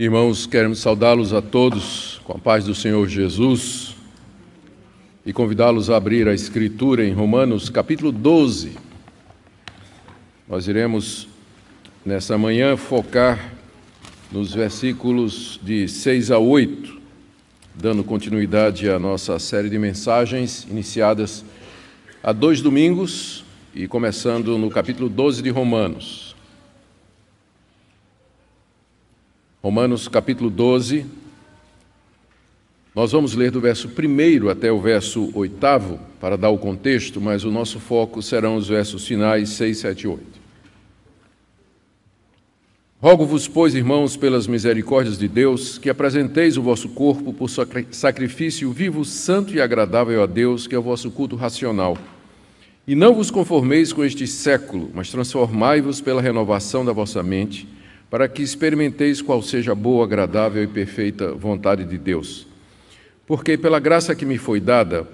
Irmãos, queremos saudá-los a todos com a paz do Senhor Jesus e convidá-los a abrir a Escritura em Romanos capítulo 12. Nós iremos nessa manhã focar nos versículos de 6 a 8, dando continuidade à nossa série de mensagens iniciadas há dois domingos e começando no capítulo 12 de Romanos. Romanos capítulo 12. Nós vamos ler do verso 1 até o verso 8 para dar o contexto, mas o nosso foco serão os versos finais 6, 7 e 8. Rogo-vos, pois, irmãos, pelas misericórdias de Deus, que apresenteis o vosso corpo por sacrifício vivo, santo e agradável a Deus, que é o vosso culto racional. E não vos conformeis com este século, mas transformai-vos pela renovação da vossa mente para que experimenteis qual seja a boa, agradável e perfeita vontade de Deus. Porque pela graça que me foi dada,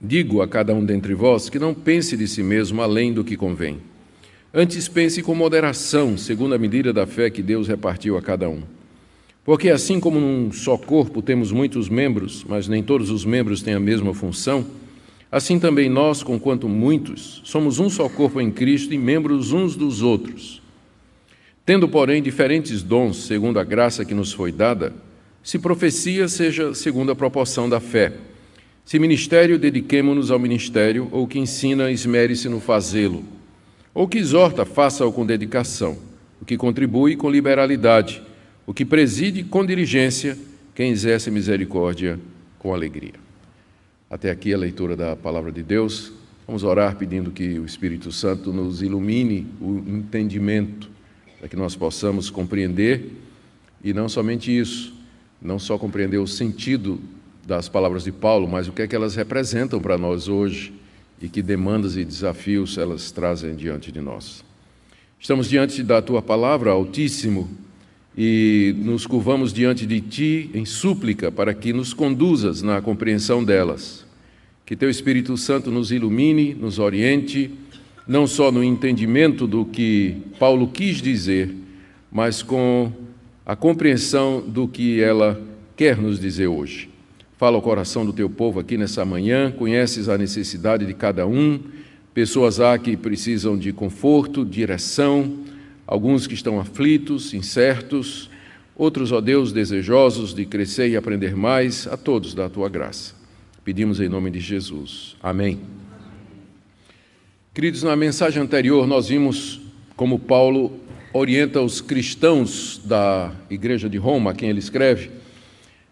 digo a cada um dentre vós que não pense de si mesmo além do que convém. Antes pense com moderação, segundo a medida da fé que Deus repartiu a cada um. Porque assim como num só corpo temos muitos membros, mas nem todos os membros têm a mesma função, assim também nós, conquanto muitos, somos um só corpo em Cristo e membros uns dos outros. Tendo, porém, diferentes dons, segundo a graça que nos foi dada, se profecia, seja segundo a proporção da fé. Se ministério, dediquemo-nos ao ministério, ou que ensina, esmere-se no fazê-lo. Ou que exorta, faça-o com dedicação. O que contribui, com liberalidade. O que preside, com diligência. Quem exerce misericórdia, com alegria. Até aqui a leitura da palavra de Deus. Vamos orar pedindo que o Espírito Santo nos ilumine o entendimento para que nós possamos compreender e não somente isso, não só compreender o sentido das palavras de Paulo, mas o que é que elas representam para nós hoje e que demandas e desafios elas trazem diante de nós. Estamos diante da tua palavra, Altíssimo, e nos curvamos diante de ti em súplica para que nos conduzas na compreensão delas. Que teu Espírito Santo nos ilumine, nos oriente não só no entendimento do que Paulo quis dizer, mas com a compreensão do que ela quer nos dizer hoje. Fala ao coração do teu povo aqui nessa manhã, conheces a necessidade de cada um, pessoas há que precisam de conforto, direção, alguns que estão aflitos, incertos, outros, ó Deus, desejosos de crescer e aprender mais, a todos da tua graça. Pedimos em nome de Jesus. Amém. Queridos, na mensagem anterior nós vimos como Paulo orienta os cristãos da igreja de Roma, a quem ele escreve,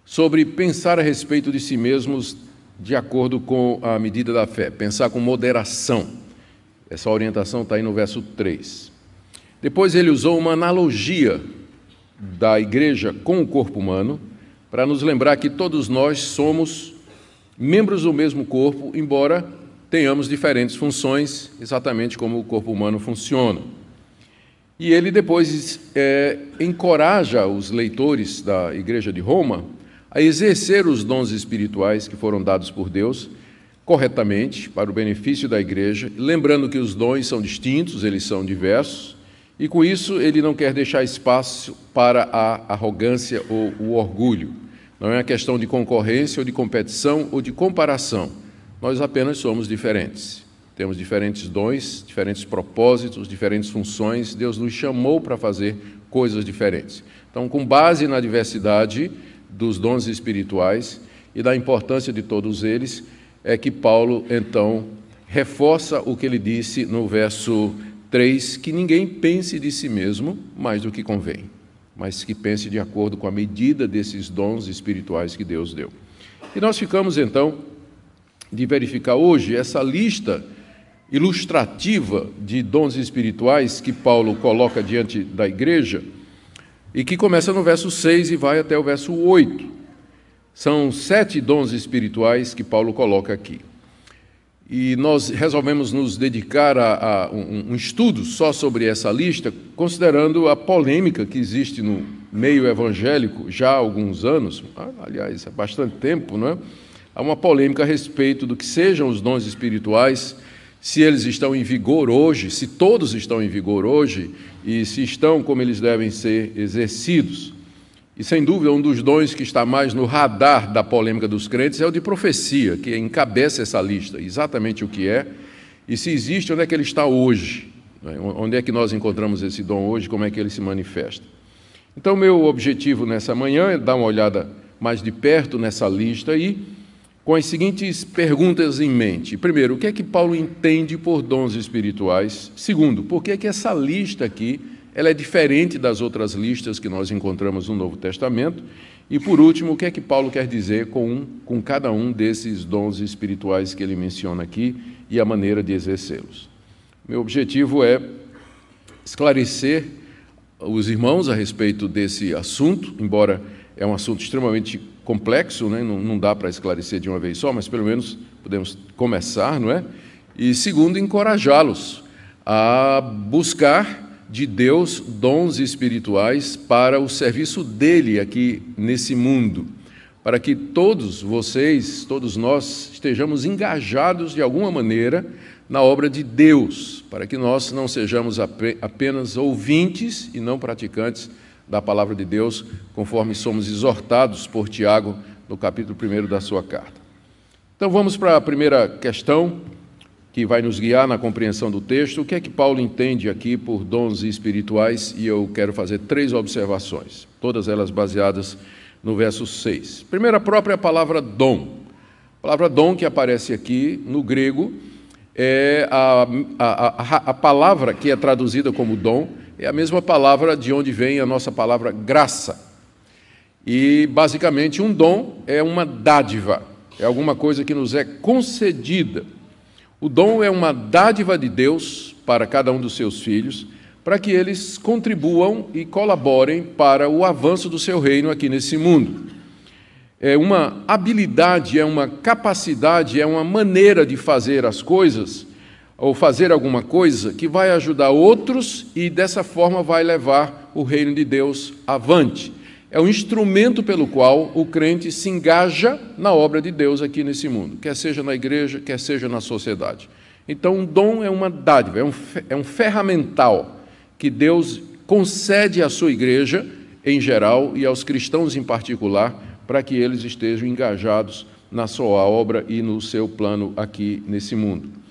sobre pensar a respeito de si mesmos de acordo com a medida da fé, pensar com moderação. Essa orientação está aí no verso 3. Depois ele usou uma analogia da igreja com o corpo humano, para nos lembrar que todos nós somos membros do mesmo corpo, embora tenhamos diferentes funções, exatamente como o corpo humano funciona. E ele depois é, encoraja os leitores da Igreja de Roma a exercer os dons espirituais que foram dados por Deus corretamente para o benefício da igreja, lembrando que os dons são distintos, eles são diversos, e com isso ele não quer deixar espaço para a arrogância ou o orgulho. Não é uma questão de concorrência ou de competição ou de comparação nós apenas somos diferentes. Temos diferentes dons, diferentes propósitos, diferentes funções. Deus nos chamou para fazer coisas diferentes. Então, com base na diversidade dos dons espirituais e da importância de todos eles, é que Paulo, então, reforça o que ele disse no verso 3, que ninguém pense de si mesmo mais do que convém, mas que pense de acordo com a medida desses dons espirituais que Deus deu. E nós ficamos, então, de verificar hoje essa lista ilustrativa de dons espirituais que Paulo coloca diante da igreja e que começa no verso 6 e vai até o verso 8. São sete dons espirituais que Paulo coloca aqui. E nós resolvemos nos dedicar a, a um, um estudo só sobre essa lista, considerando a polêmica que existe no meio evangélico já há alguns anos, aliás, há bastante tempo, não é? Há uma polêmica a respeito do que sejam os dons espirituais, se eles estão em vigor hoje, se todos estão em vigor hoje e se estão como eles devem ser exercidos. E sem dúvida, um dos dons que está mais no radar da polêmica dos crentes é o de profecia, que encabeça essa lista, exatamente o que é, e se existe, onde é que ele está hoje, né? onde é que nós encontramos esse dom hoje, como é que ele se manifesta. Então, meu objetivo nessa manhã é dar uma olhada mais de perto nessa lista e com as seguintes perguntas em mente. Primeiro, o que é que Paulo entende por dons espirituais? Segundo, por que é que essa lista aqui ela é diferente das outras listas que nós encontramos no Novo Testamento. E, por último, o que é que Paulo quer dizer com, um, com cada um desses dons espirituais que ele menciona aqui e a maneira de exercê-los? Meu objetivo é esclarecer os irmãos a respeito desse assunto, embora é um assunto extremamente complexo, né? não, não dá para esclarecer de uma vez só, mas pelo menos podemos começar, não é? E segundo, encorajá-los a buscar de Deus dons espirituais para o serviço dele aqui nesse mundo, para que todos vocês, todos nós, estejamos engajados de alguma maneira na obra de Deus, para que nós não sejamos apenas ouvintes e não praticantes da palavra de Deus, conforme somos exortados por Tiago no capítulo 1 da sua carta. Então vamos para a primeira questão que vai nos guiar na compreensão do texto. O que é que Paulo entende aqui por dons espirituais? E eu quero fazer três observações, todas elas baseadas no verso 6. Primeiro, a própria palavra dom. A palavra dom que aparece aqui no grego é a, a, a, a palavra que é traduzida como dom, é a mesma palavra de onde vem a nossa palavra graça. E, basicamente, um dom é uma dádiva, é alguma coisa que nos é concedida o dom é uma dádiva de Deus para cada um dos seus filhos, para que eles contribuam e colaborem para o avanço do seu reino aqui nesse mundo. É uma habilidade, é uma capacidade, é uma maneira de fazer as coisas, ou fazer alguma coisa que vai ajudar outros e dessa forma vai levar o reino de Deus avante é o instrumento pelo qual o crente se engaja na obra de Deus aqui nesse mundo, quer seja na igreja, quer seja na sociedade. Então, um dom é uma dádiva, é um, é um ferramental que Deus concede à sua igreja em geral e aos cristãos em particular, para que eles estejam engajados na sua obra e no seu plano aqui nesse mundo.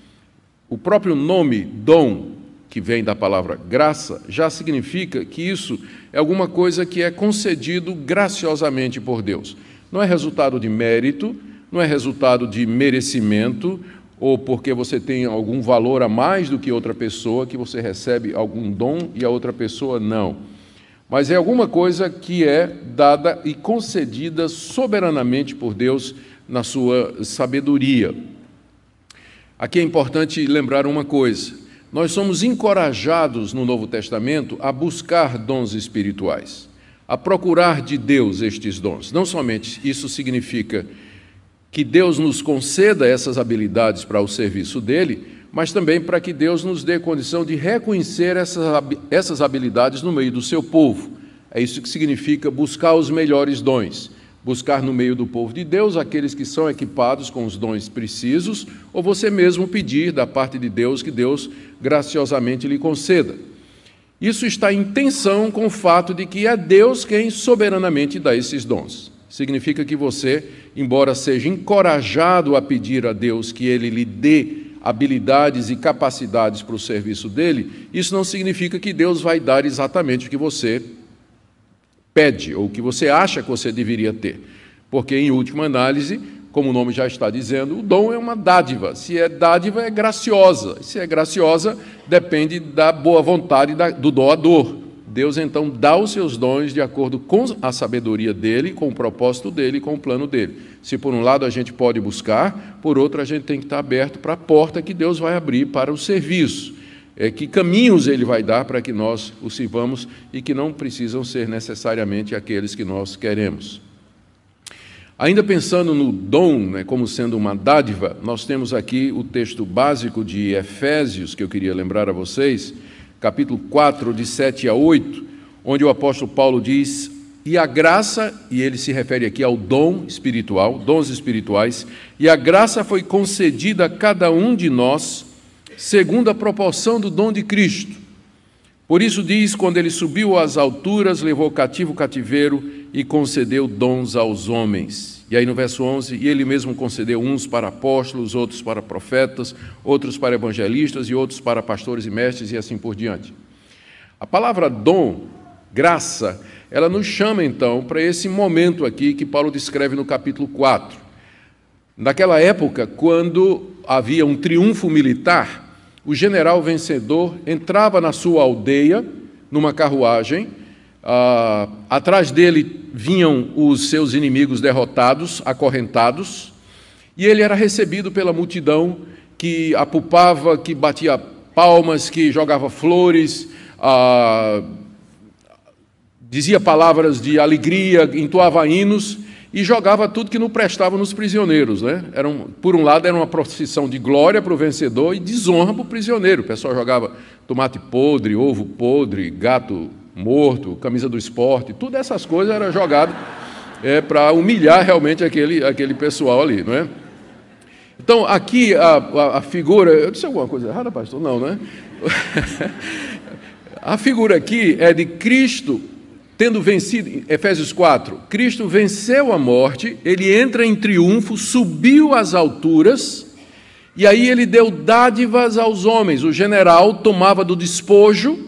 O próprio nome dom que vem da palavra graça, já significa que isso é alguma coisa que é concedido graciosamente por Deus. Não é resultado de mérito, não é resultado de merecimento, ou porque você tem algum valor a mais do que outra pessoa, que você recebe algum dom e a outra pessoa não. Mas é alguma coisa que é dada e concedida soberanamente por Deus na sua sabedoria. Aqui é importante lembrar uma coisa: nós somos encorajados no Novo Testamento a buscar dons espirituais, a procurar de Deus estes dons. Não somente isso significa que Deus nos conceda essas habilidades para o serviço dele, mas também para que Deus nos dê condição de reconhecer essas habilidades no meio do seu povo. É isso que significa buscar os melhores dons buscar no meio do povo de Deus aqueles que são equipados com os dons precisos, ou você mesmo pedir da parte de Deus que Deus graciosamente lhe conceda. Isso está em tensão com o fato de que é Deus quem soberanamente dá esses dons. Significa que você, embora seja encorajado a pedir a Deus que ele lhe dê habilidades e capacidades para o serviço dele, isso não significa que Deus vai dar exatamente o que você pede ou que você acha que você deveria ter. Porque, em última análise, como o nome já está dizendo, o dom é uma dádiva. Se é dádiva, é graciosa. Se é graciosa, depende da boa vontade do doador. Deus então dá os seus dons de acordo com a sabedoria dele, com o propósito dele, com o plano dele. Se por um lado a gente pode buscar, por outro a gente tem que estar aberto para a porta que Deus vai abrir para o serviço é, que caminhos ele vai dar para que nós o sirvamos e que não precisam ser necessariamente aqueles que nós queremos. Ainda pensando no dom né, como sendo uma dádiva, nós temos aqui o texto básico de Efésios, que eu queria lembrar a vocês, capítulo 4, de 7 a 8, onde o apóstolo Paulo diz: E a graça, e ele se refere aqui ao dom espiritual, dons espirituais, e a graça foi concedida a cada um de nós segundo a proporção do dom de Cristo. Por isso diz: quando ele subiu às alturas, levou cativo o cativeiro e concedeu dons aos homens. E aí no verso 11, e ele mesmo concedeu uns para apóstolos, outros para profetas, outros para evangelistas e outros para pastores e mestres e assim por diante. A palavra dom, graça, ela nos chama então para esse momento aqui que Paulo descreve no capítulo 4. Naquela época, quando havia um triunfo militar, o general vencedor entrava na sua aldeia, numa carruagem, ah, atrás dele vinham os seus inimigos derrotados, acorrentados, e ele era recebido pela multidão que apupava, que batia palmas, que jogava flores, ah, dizia palavras de alegria, entoava hinos e jogava tudo que não prestava nos prisioneiros. Né? Era um, por um lado, era uma procissão de glória para o vencedor e desonra para o prisioneiro. O pessoal jogava tomate podre, ovo podre, gato morto, camisa do esporte, tudo essas coisas era jogado é, para humilhar realmente aquele, aquele pessoal ali. Não é? Então, aqui a, a, a figura. Eu disse alguma coisa errada, pastor? Não, né? a figura aqui é de Cristo tendo vencido, Efésios 4, Cristo venceu a morte, ele entra em triunfo, subiu às alturas, e aí ele deu dádivas aos homens. O general tomava do despojo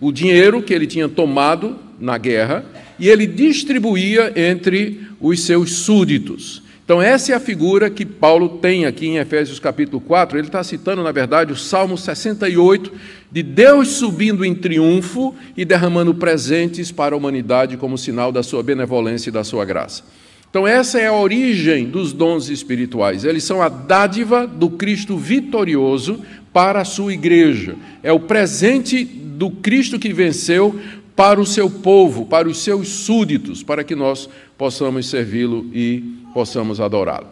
o dinheiro que ele tinha tomado na guerra e ele distribuía entre os seus súditos. Então, essa é a figura que Paulo tem aqui em Efésios capítulo 4. Ele está citando, na verdade, o Salmo 68, de Deus subindo em triunfo e derramando presentes para a humanidade como sinal da sua benevolência e da sua graça. Então, essa é a origem dos dons espirituais. Eles são a dádiva do Cristo vitorioso para a sua igreja. É o presente do Cristo que venceu para o seu povo, para os seus súditos, para que nós possamos servi-lo e possamos adorá-lo.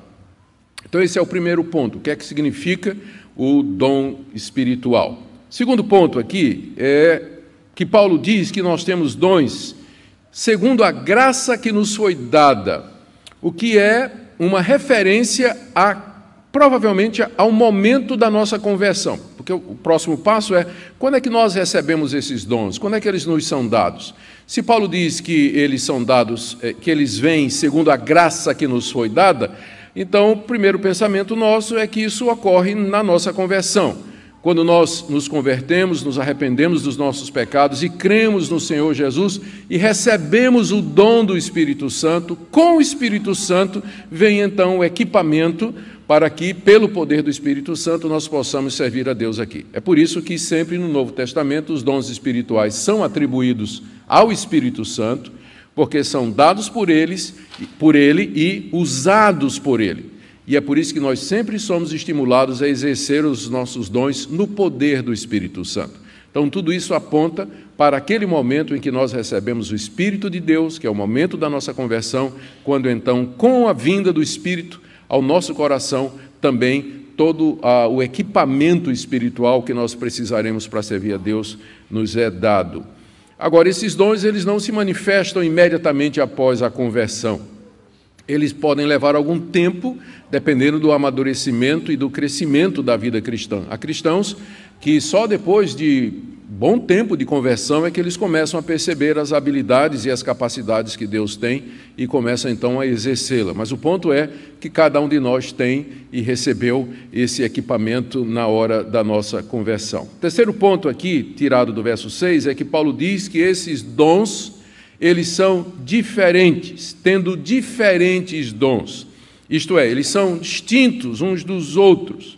Então, esse é o primeiro ponto. O que é que significa o dom espiritual? Segundo ponto aqui é que Paulo diz que nós temos dons segundo a graça que nos foi dada, o que é uma referência a provavelmente ao momento da nossa conversão. Porque o próximo passo é quando é que nós recebemos esses dons? Quando é que eles nos são dados? Se Paulo diz que eles são dados, eh, que eles vêm segundo a graça que nos foi dada, então o primeiro pensamento nosso é que isso ocorre na nossa conversão. Quando nós nos convertemos, nos arrependemos dos nossos pecados e cremos no Senhor Jesus e recebemos o dom do Espírito Santo, com o Espírito Santo vem então o equipamento para que, pelo poder do Espírito Santo, nós possamos servir a Deus aqui. É por isso que sempre no Novo Testamento os dons espirituais são atribuídos ao Espírito Santo, porque são dados por eles, por ele e usados por ele. E é por isso que nós sempre somos estimulados a exercer os nossos dons no poder do Espírito Santo. Então, tudo isso aponta para aquele momento em que nós recebemos o Espírito de Deus, que é o momento da nossa conversão, quando então, com a vinda do Espírito, ao nosso coração também todo ah, o equipamento espiritual que nós precisaremos para servir a Deus nos é dado. Agora, esses dons eles não se manifestam imediatamente após a conversão. Eles podem levar algum tempo, dependendo do amadurecimento e do crescimento da vida cristã. Há cristãos que só depois de bom tempo de conversão é que eles começam a perceber as habilidades e as capacidades que Deus tem e começam então a exercê-la. Mas o ponto é que cada um de nós tem e recebeu esse equipamento na hora da nossa conversão. terceiro ponto aqui, tirado do verso 6, é que Paulo diz que esses dons, eles são diferentes, tendo diferentes dons. Isto é, eles são distintos uns dos outros.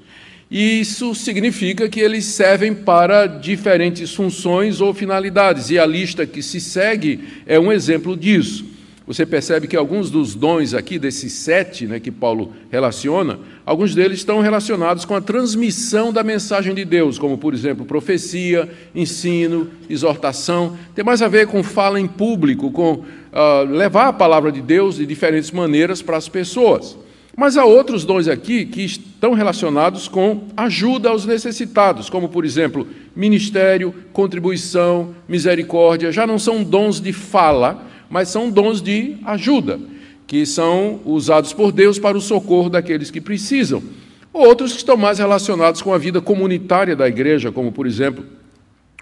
E isso significa que eles servem para diferentes funções ou finalidades, e a lista que se segue é um exemplo disso. Você percebe que alguns dos dons aqui, desses sete né, que Paulo relaciona, alguns deles estão relacionados com a transmissão da mensagem de Deus, como, por exemplo, profecia, ensino, exortação. Tem mais a ver com fala em público, com uh, levar a palavra de Deus de diferentes maneiras para as pessoas. Mas há outros dons aqui que estão relacionados com ajuda aos necessitados, como, por exemplo, ministério, contribuição, misericórdia. Já não são dons de fala, mas são dons de ajuda, que são usados por Deus para o socorro daqueles que precisam. Outros que estão mais relacionados com a vida comunitária da igreja, como, por exemplo,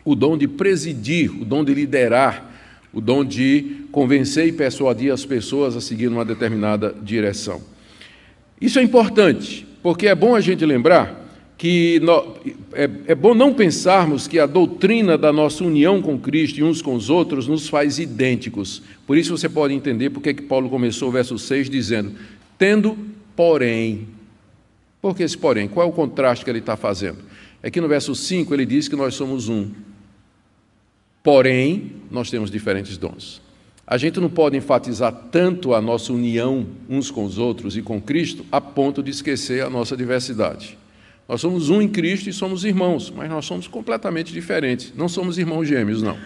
o dom de presidir, o dom de liderar, o dom de convencer e persuadir as pessoas a seguir uma determinada direção. Isso é importante, porque é bom a gente lembrar que é, é, bom não pensarmos que a doutrina da nossa união com Cristo e uns com os outros nos faz idênticos. Por isso você pode entender porque que Paulo começou o verso 6 dizendo: tendo, porém. Por que esse porém? Qual é o contraste que ele está fazendo? É que no verso 5 ele diz que nós somos um. Porém, nós temos diferentes dons. A gente não pode enfatizar tanto a nossa união uns com os outros e com Cristo a ponto de esquecer a nossa diversidade. Nós somos um em Cristo e somos irmãos, mas nós somos completamente diferentes. Não somos irmãos gêmeos, não.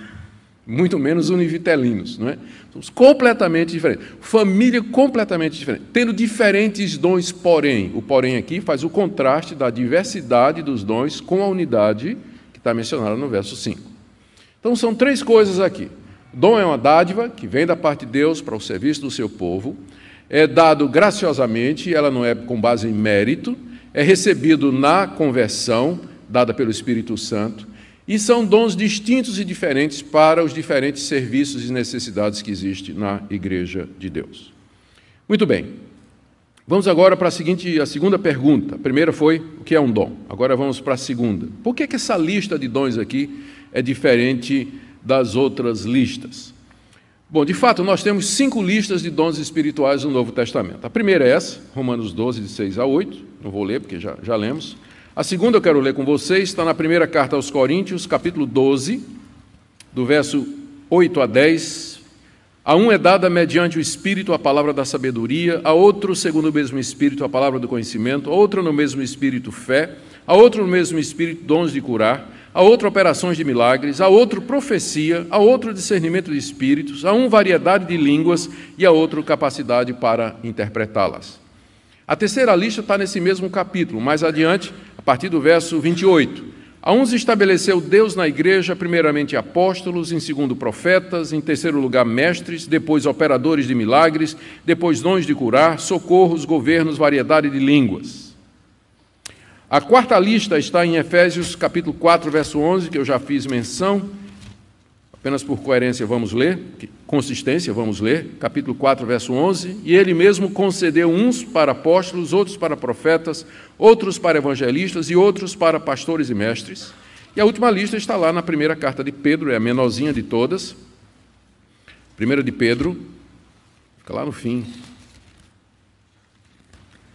Muito menos univitelinos, não é? Somos completamente diferentes. Família completamente diferente. Tendo diferentes dons, porém. O porém aqui faz o contraste da diversidade dos dons com a unidade que está mencionada no verso 5. Então são três coisas aqui. Dom é uma dádiva que vem da parte de Deus para o serviço do seu povo. É dado graciosamente, ela não é com base em mérito é recebido na conversão dada pelo Espírito Santo, e são dons distintos e diferentes para os diferentes serviços e necessidades que existem na Igreja de Deus. Muito bem. Vamos agora para a seguinte, a segunda pergunta. A primeira foi o que é um dom. Agora vamos para a segunda. Por que, que essa lista de dons aqui é diferente das outras listas? Bom, de fato, nós temos cinco listas de dons espirituais no Novo Testamento. A primeira é essa, Romanos 12, de 6 a 8. Não vou ler, porque já, já lemos. A segunda eu quero ler com vocês, está na primeira carta aos Coríntios, capítulo 12, do verso 8 a 10. A um é dada mediante o Espírito a palavra da sabedoria, a outro, segundo o mesmo Espírito, a palavra do conhecimento, a outro, no mesmo Espírito, fé, a outro, no mesmo Espírito, dons de curar a outro operações de milagres, a outro profecia, a outro discernimento de espíritos, a um variedade de línguas e a outro capacidade para interpretá-las. A terceira lista está nesse mesmo capítulo, mais adiante, a partir do verso 28. A uns estabeleceu Deus na igreja, primeiramente apóstolos, em segundo profetas, em terceiro lugar mestres, depois operadores de milagres, depois dons de curar, socorros, governos, variedade de línguas. A quarta lista está em Efésios capítulo 4, verso 11, que eu já fiz menção. Apenas por coerência vamos ler, consistência vamos ler, capítulo 4, verso 11. E ele mesmo concedeu uns para apóstolos, outros para profetas, outros para evangelistas e outros para pastores e mestres. E a última lista está lá na primeira carta de Pedro, é a menorzinha de todas. Primeira de Pedro, fica lá no fim,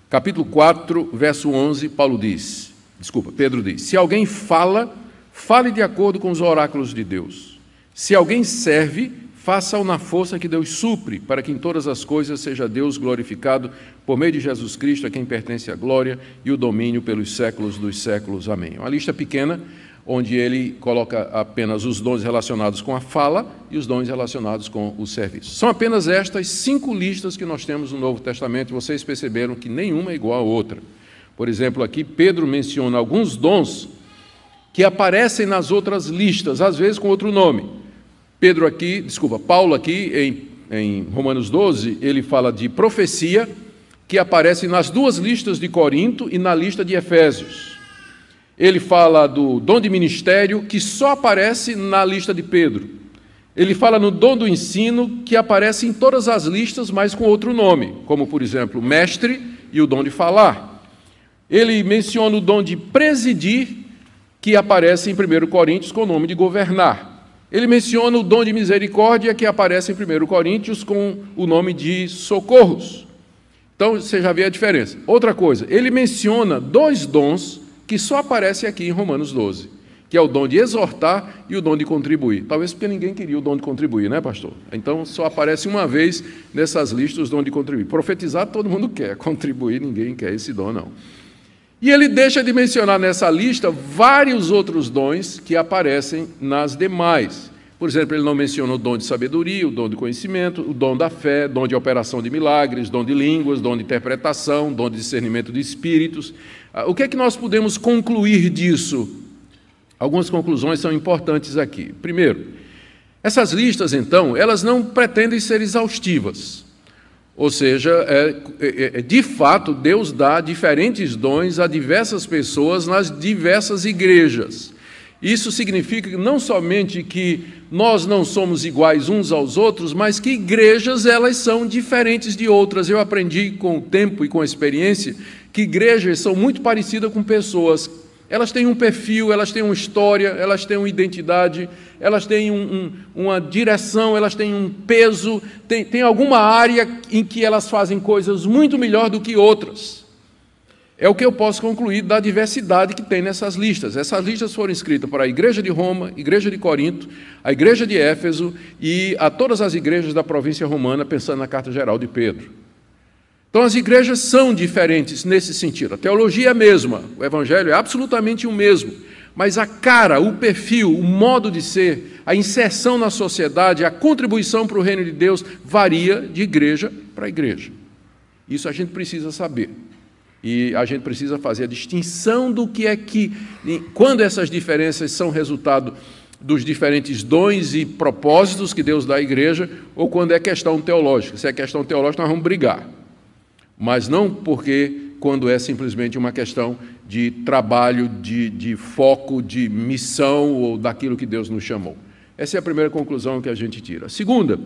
Capítulo 4, verso 11, Paulo diz, desculpa, Pedro diz: Se alguém fala, fale de acordo com os oráculos de Deus. Se alguém serve, faça-o na força que Deus supre, para que em todas as coisas seja Deus glorificado por meio de Jesus Cristo, a quem pertence a glória e o domínio pelos séculos dos séculos. Amém. Uma lista pequena, onde ele coloca apenas os dons relacionados com a fala e os dons relacionados com o serviço. São apenas estas cinco listas que nós temos no Novo Testamento, vocês perceberam que nenhuma é igual à outra. Por exemplo, aqui Pedro menciona alguns dons que aparecem nas outras listas, às vezes com outro nome. Pedro aqui, desculpa, Paulo aqui em, em Romanos 12, ele fala de profecia, que aparece nas duas listas de Corinto e na lista de Efésios. Ele fala do dom de ministério, que só aparece na lista de Pedro. Ele fala no dom do ensino, que aparece em todas as listas, mas com outro nome, como, por exemplo, mestre e o dom de falar. Ele menciona o dom de presidir, que aparece em 1 Coríntios com o nome de governar. Ele menciona o dom de misericórdia, que aparece em 1 Coríntios com o nome de socorros. Então, você já vê a diferença. Outra coisa, ele menciona dois dons que só aparece aqui em Romanos 12, que é o dom de exortar e o dom de contribuir. Talvez porque ninguém queria o dom de contribuir, né, pastor? Então só aparece uma vez nessas listas o dom de contribuir. Profetizar todo mundo quer, contribuir ninguém quer esse dom, não. E ele deixa de mencionar nessa lista vários outros dons que aparecem nas demais. Por exemplo, ele não menciona o dom de sabedoria, o dom de conhecimento, o dom da fé, dom de operação de milagres, dom de línguas, dom de interpretação, dom de discernimento de espíritos. Ah, o que é que nós podemos concluir disso? Algumas conclusões são importantes aqui. Primeiro, essas listas, então, elas não pretendem ser exaustivas. Ou seja, é, é, é, de fato, Deus dá diferentes dons a diversas pessoas nas diversas igrejas. Isso significa não somente que nós não somos iguais uns aos outros, mas que igrejas elas são diferentes de outras. Eu aprendi com o tempo e com a experiência que igrejas são muito parecidas com pessoas. Elas têm um perfil, elas têm uma história, elas têm uma identidade, elas têm um, um, uma direção, elas têm um peso, tem, tem alguma área em que elas fazem coisas muito melhor do que outras. É o que eu posso concluir da diversidade que tem nessas listas. Essas listas foram escritas para a Igreja de Roma, Igreja de Corinto, a Igreja de Éfeso e a todas as igrejas da província romana, pensando na Carta Geral de Pedro. Então, as igrejas são diferentes nesse sentido. A teologia é a mesma, o Evangelho é absolutamente o mesmo, mas a cara, o perfil, o modo de ser, a inserção na sociedade, a contribuição para o reino de Deus varia de igreja para igreja. Isso a gente precisa saber. E a gente precisa fazer a distinção do que é que, quando essas diferenças são resultado dos diferentes dons e propósitos que Deus dá à igreja, ou quando é questão teológica. Se é questão teológica, nós vamos brigar. Mas não porque quando é simplesmente uma questão de trabalho, de, de foco, de missão ou daquilo que Deus nos chamou. Essa é a primeira conclusão que a gente tira. A segunda,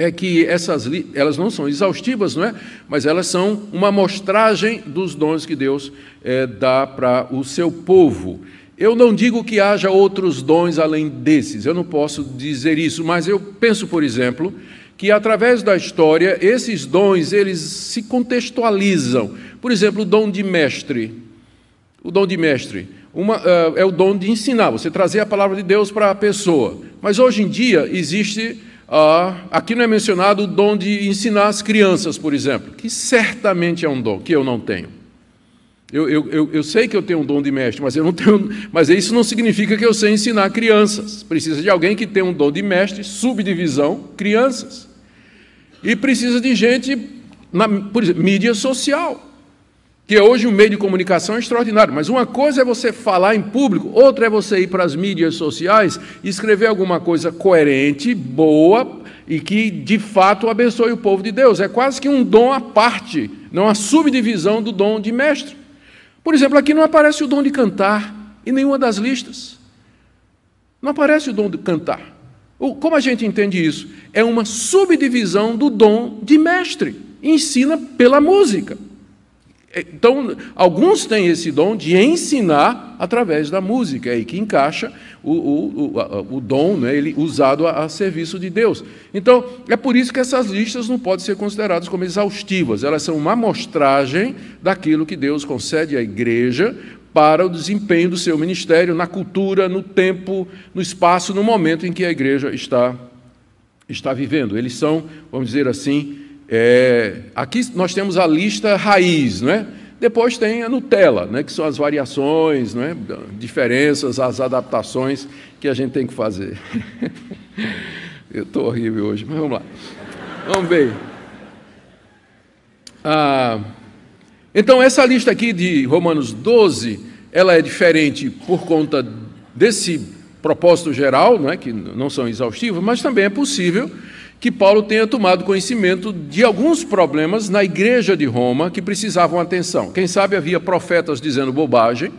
é que essas elas não são exaustivas, não é? Mas elas são uma amostragem dos dons que Deus é, dá para o seu povo. Eu não digo que haja outros dons além desses, eu não posso dizer isso, mas eu penso, por exemplo, que através da história esses dons eles se contextualizam. Por exemplo, o dom de mestre. O dom de mestre uma, uh, é o dom de ensinar, você trazer a palavra de Deus para a pessoa. Mas hoje em dia existe ah, aqui não é mencionado o dom de ensinar as crianças, por exemplo, que certamente é um dom que eu não tenho. Eu, eu, eu, eu, sei que eu tenho um dom de mestre, mas eu não tenho. Mas isso não significa que eu sei ensinar crianças. Precisa de alguém que tenha um dom de mestre, subdivisão, crianças. E precisa de gente, na, exemplo, mídia social que hoje o meio de comunicação é extraordinário, mas uma coisa é você falar em público, outra é você ir para as mídias sociais e escrever alguma coisa coerente, boa e que de fato abençoe o povo de Deus. É quase que um dom à parte, não a subdivisão do dom de mestre. Por exemplo, aqui não aparece o dom de cantar em nenhuma das listas. Não aparece o dom de cantar. Como a gente entende isso? É uma subdivisão do dom de mestre. Ensina pela música. Então, alguns têm esse dom de ensinar através da música, é aí que encaixa o, o, o, o dom né, ele, usado a, a, serviço de Deus. Então, é por isso que essas listas não podem ser consideradas como exaustivas, elas são uma amostragem daquilo que Deus concede à igreja para o desempenho do seu ministério na cultura, no tempo, no espaço, no momento em que a igreja está, está vivendo. Eles são, vamos dizer assim, é, aqui nós temos a lista raiz, não é? Depois tem a Nutella, né, que são as variações, não é? diferenças, as adaptações que a gente tem que fazer. Eu estou horrível hoje, mas vamos lá. Vamos ver. Ah, então, essa lista aqui de Romanos 12, ela é diferente por conta desse propósito geral, não é? que não são exaustivos, mas também é possível que Paulo tenha tomado conhecimento de alguns problemas na igreja de Roma que precisavam atenção. Quem sabe havia profetas dizendo bobagem,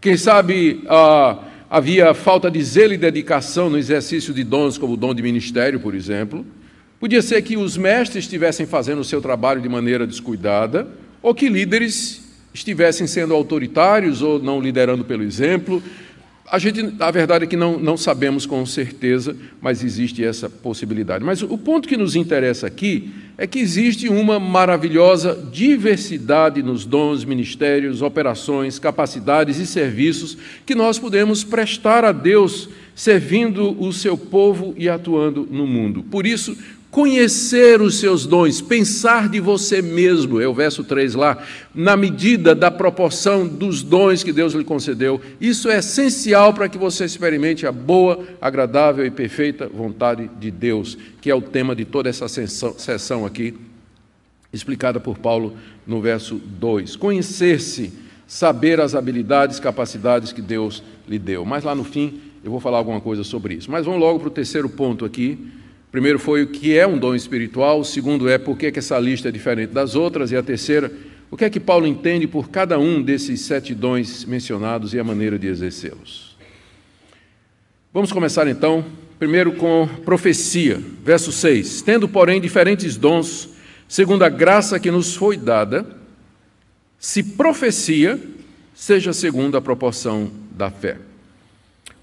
quem sabe ah, havia falta de zelo e dedicação no exercício de dons, como o dom de ministério, por exemplo. Podia ser que os mestres estivessem fazendo o seu trabalho de maneira descuidada, ou que líderes estivessem sendo autoritários ou não liderando pelo exemplo, a gente, a verdade é que não, não sabemos com certeza, mas existe essa possibilidade. Mas o ponto que nos interessa aqui é que existe uma maravilhosa diversidade nos dons, ministérios, operações, capacidades e serviços que nós podemos prestar a Deus servindo o seu povo e atuando no mundo. Por isso, conhecer os seus dons, pensar de você mesmo, é o verso 3 lá, na medida da proporção dos dons que Deus lhe concedeu. Isso é essencial para que você experimente a boa, agradável e perfeita vontade de Deus, que é o tema de toda essa sessão aqui, explicada por Paulo no verso 2. Conhecer-se, saber as habilidades, capacidades que Deus lhe deu. Mas lá no fim eu vou falar alguma coisa sobre isso. Mas vamos logo para o terceiro ponto aqui primeiro foi o que é um dom espiritual, o segundo é por que, essa lista é diferente das outras, e a terceira, o que é que Paulo entende por cada um desses sete dons mencionados e a maneira de exercê-los. Vamos começar então, primeiro com profecia, verso 6. Tendo, porém, diferentes dons, segundo a graça que nos foi dada, se profecia, seja segundo a proporção da fé.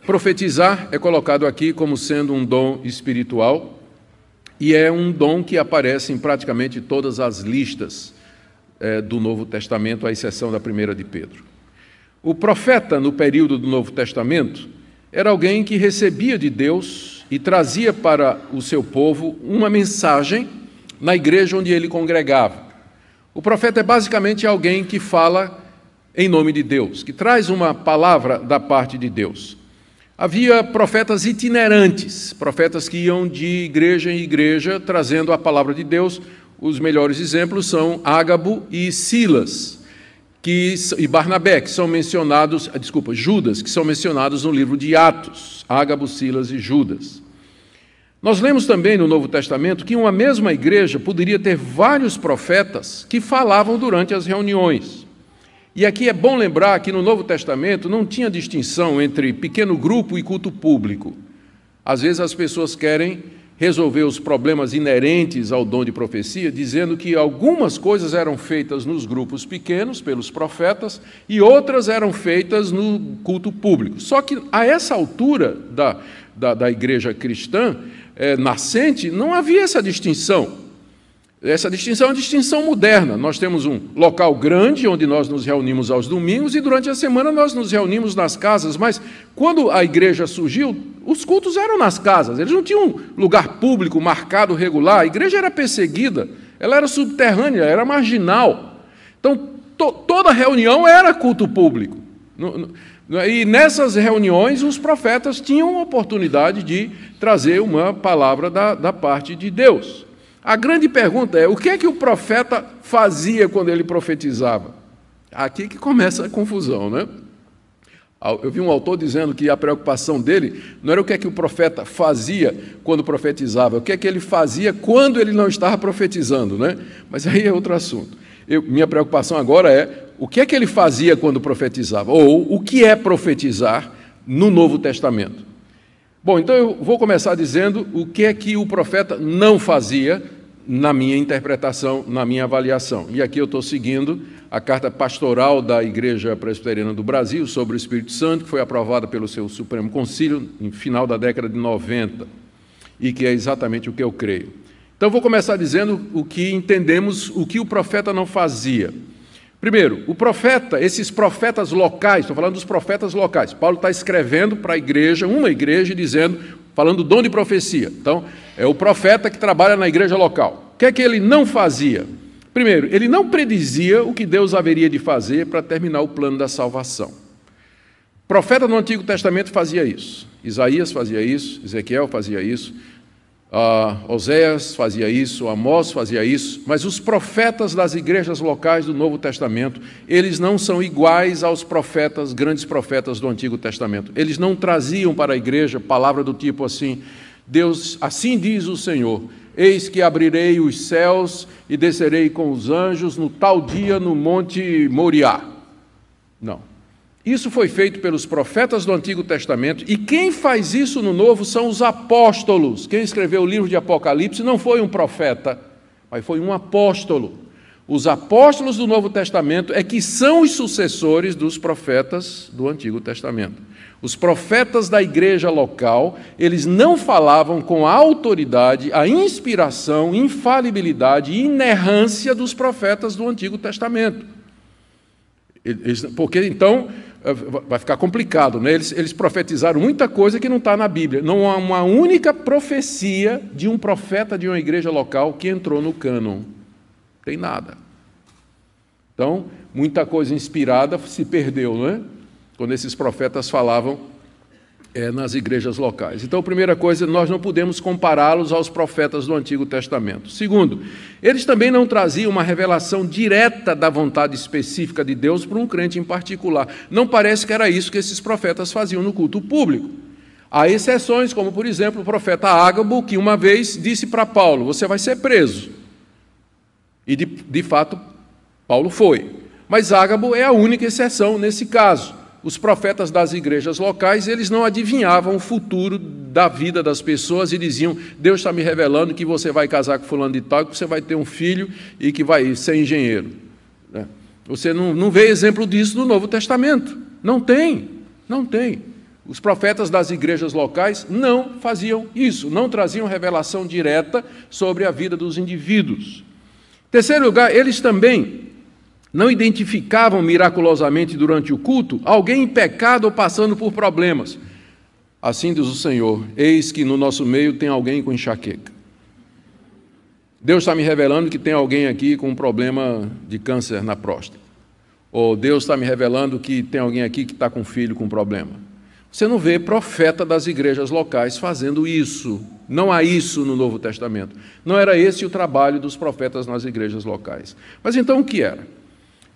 Profetizar é colocado aqui como sendo um dom espiritual e é um dom que aparece em praticamente todas as listas é, do Novo Testamento, à exceção da primeira de Pedro. O profeta, no período do Novo Testamento, era alguém que recebia de Deus e trazia para o seu povo uma mensagem na igreja onde ele congregava. O profeta é basicamente alguém que fala em nome de Deus, que traz uma palavra da parte de Deus. Havia profetas itinerantes, profetas que iam de igreja em igreja trazendo a palavra de Deus. Os melhores exemplos são Ágabo e Silas que, e Barnabé, que são mencionados, ah, desculpa, Judas, que são mencionados no livro de Atos, Ágabo, Silas e Judas. Nós lemos também no Novo Testamento que uma mesma igreja poderia ter vários profetas que falavam durante as reuniões. E aqui é bom lembrar que no Novo Testamento não tinha distinção entre pequeno grupo e culto público. Às vezes as pessoas querem resolver os problemas inerentes ao dom de profecia, dizendo que algumas coisas eram feitas nos grupos pequenos, pelos profetas, e outras eram feitas no culto público. Só que a essa altura da, da, da igreja cristã é, nascente, não havia essa distinção. Essa distinção é uma distinção moderna. Nós temos um local grande onde nós nos reunimos aos domingos e durante a semana nós nos reunimos nas casas, mas quando a igreja surgiu, os cultos eram nas casas, eles não tinham um lugar público marcado regular, a igreja era perseguida, ela era subterrânea, era marginal. Então, to, toda reunião era culto público. E nessas reuniões, os profetas tinham oportunidade de trazer uma palavra da, da parte de Deus. A grande pergunta é: o que é que o profeta fazia quando ele profetizava? Aqui que começa a confusão, né? Eu vi um autor dizendo que a preocupação dele não era o que é que o profeta fazia quando profetizava, o que é que ele fazia quando ele não estava profetizando, né? Mas aí é outro assunto. Eu, minha preocupação agora é o que é que ele fazia quando profetizava, ou o que é profetizar no Novo Testamento. Bom, então eu vou começar dizendo o que é que o profeta não fazia na minha interpretação, na minha avaliação. E aqui eu estou seguindo a carta pastoral da Igreja Presbiteriana do Brasil sobre o Espírito Santo, que foi aprovada pelo seu Supremo Concílio no final da década de 90, e que é exatamente o que eu creio. Então vou começar dizendo o que entendemos, o que o profeta não fazia. Primeiro, o profeta, esses profetas locais, estou falando dos profetas locais. Paulo está escrevendo para a igreja, uma igreja, dizendo, falando do dom de profecia. Então, é o profeta que trabalha na igreja local. O que é que ele não fazia? Primeiro, ele não predizia o que Deus haveria de fazer para terminar o plano da salvação. O profeta no Antigo Testamento fazia isso. Isaías fazia isso, Ezequiel fazia isso. Uh, Oséias fazia isso, Amós fazia isso, mas os profetas das igrejas locais do Novo Testamento, eles não são iguais aos profetas, grandes profetas do Antigo Testamento. Eles não traziam para a igreja palavra do tipo assim: Deus, assim diz o Senhor, eis que abrirei os céus e descerei com os anjos no tal dia no monte Moriá. Não. Isso foi feito pelos profetas do Antigo Testamento, e quem faz isso no Novo são os apóstolos. Quem escreveu o livro de Apocalipse não foi um profeta, mas foi um apóstolo. Os apóstolos do Novo Testamento é que são os sucessores dos profetas do Antigo Testamento. Os profetas da igreja local, eles não falavam com a autoridade, a inspiração, infalibilidade e inerrância dos profetas do Antigo Testamento. Porque então eh, vai ficar complicado, né? Eles, eles profetizaram muita coisa que não está na Bíblia. Não há uma única profecia de um profeta de uma igreja local que entrou no cânon. Tem nada. Então, muita coisa inspirada se perdeu, não é? Quando esses profetas falavam é, nas igrejas locais. Então, primeira coisa, nós não podemos compará-los aos profetas do Antigo Testamento. Segundo, eles também não traziam uma revelação direta da vontade específica de Deus para um crente em particular. Não parece que era isso que esses profetas faziam no culto público. Há exceções, como por exemplo o profeta Ágabo, que uma vez disse para Paulo: Você vai ser preso. E de, de fato, Paulo foi. Mas Ágabo é a única exceção nesse caso. Os profetas das igrejas locais, eles não adivinhavam o futuro da vida das pessoas e diziam: Deus está me revelando que você vai casar com fulano de tal, que você vai ter um filho e que vai ser engenheiro. Né? Você não, não vê exemplo disso no Novo Testamento. Não tem, não tem. Os profetas das igrejas locais não faziam isso, não traziam revelação direta sobre a vida dos indivíduos. Terceiro lugar, eles também não identificavam miraculosamente durante o culto alguém em pecado ou passando por problemas. Assim diz o Senhor: Eis que no nosso meio tem alguém com enxaqueca. Deus está me revelando que tem alguém aqui com um problema de câncer na próstata. Ou Deus está me revelando que tem alguém aqui que está com um filho com problema. Você não vê profeta das igrejas locais fazendo isso. Não há isso no Novo Testamento. Não era esse o trabalho dos profetas nas igrejas locais. Mas então o que era?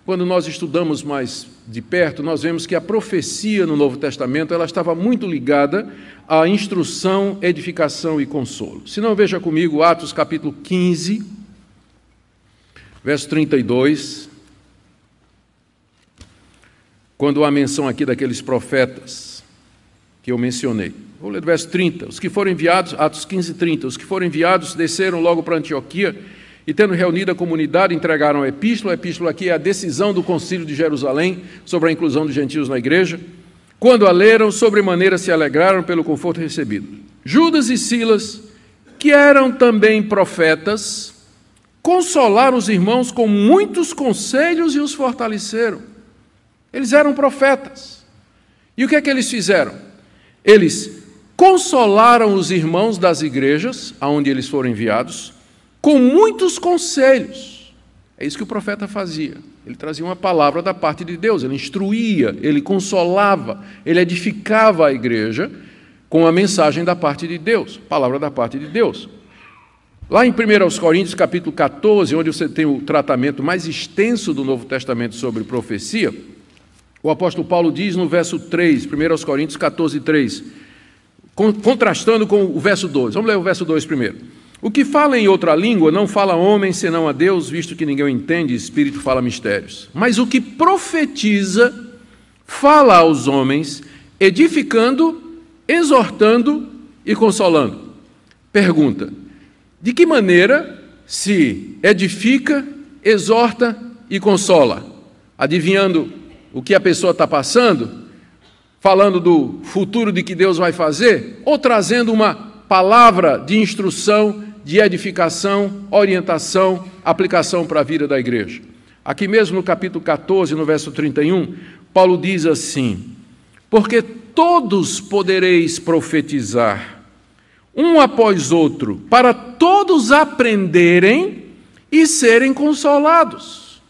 Quando nós estudamos mais de perto, nós vemos que a profecia no Novo Testamento ela estava muito ligada à instrução, edificação e consolo. Se não, veja comigo Atos capítulo 15, verso 32, quando há menção aqui daqueles profetas que eu mencionei. Vou ler o verso 30. Os que foram enviados, Atos 15, 30. Os que foram enviados desceram logo para Antioquia e tendo reunido a comunidade, entregaram a epístola. A epístola aqui é a decisão do Concílio de Jerusalém sobre a inclusão dos gentios na igreja. Quando a leram, sobremaneira se alegraram pelo conforto recebido. Judas e Silas, que eram também profetas, consolaram os irmãos com muitos conselhos e os fortaleceram. Eles eram profetas. E o que é que eles fizeram? Eles consolaram os irmãos das igrejas aonde eles foram enviados, com muitos conselhos. É isso que o profeta fazia. Ele trazia uma palavra da parte de Deus, ele instruía, ele consolava, ele edificava a igreja com a mensagem da parte de Deus, palavra da parte de Deus. Lá em 1 Coríntios, capítulo 14, onde você tem o tratamento mais extenso do Novo Testamento sobre profecia, o apóstolo Paulo diz no verso 3, 1 Coríntios 14, 3, contrastando com o verso 2. Vamos ler o verso 2 primeiro. O que fala em outra língua não fala homem senão a Deus, visto que ninguém o entende, espírito fala mistérios. Mas o que profetiza fala aos homens, edificando, exortando e consolando. Pergunta: de que maneira se edifica, exorta e consola? Adivinhando o que a pessoa está passando? Falando do futuro de que Deus vai fazer? Ou trazendo uma palavra de instrução de edificação, orientação, aplicação para a vida da igreja. Aqui mesmo no capítulo 14, no verso 31, Paulo diz assim: Porque todos podereis profetizar, um após outro, para todos aprenderem e serem consolados.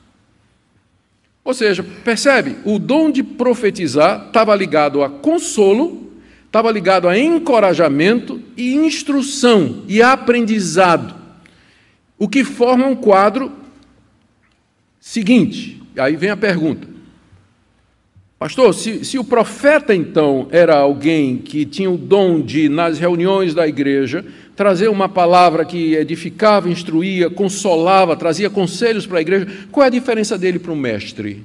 Ou seja, percebe? O dom de profetizar estava ligado a consolo estava ligado a encorajamento e instrução e aprendizado, o que forma um quadro seguinte. Aí vem a pergunta: Pastor, se, se, o profeta então era alguém que tinha o dom de, nas reuniões da igreja, trazer uma palavra que edificava, instruía, consolava, trazia conselhos para a igreja, qual é a diferença dele para o mestre?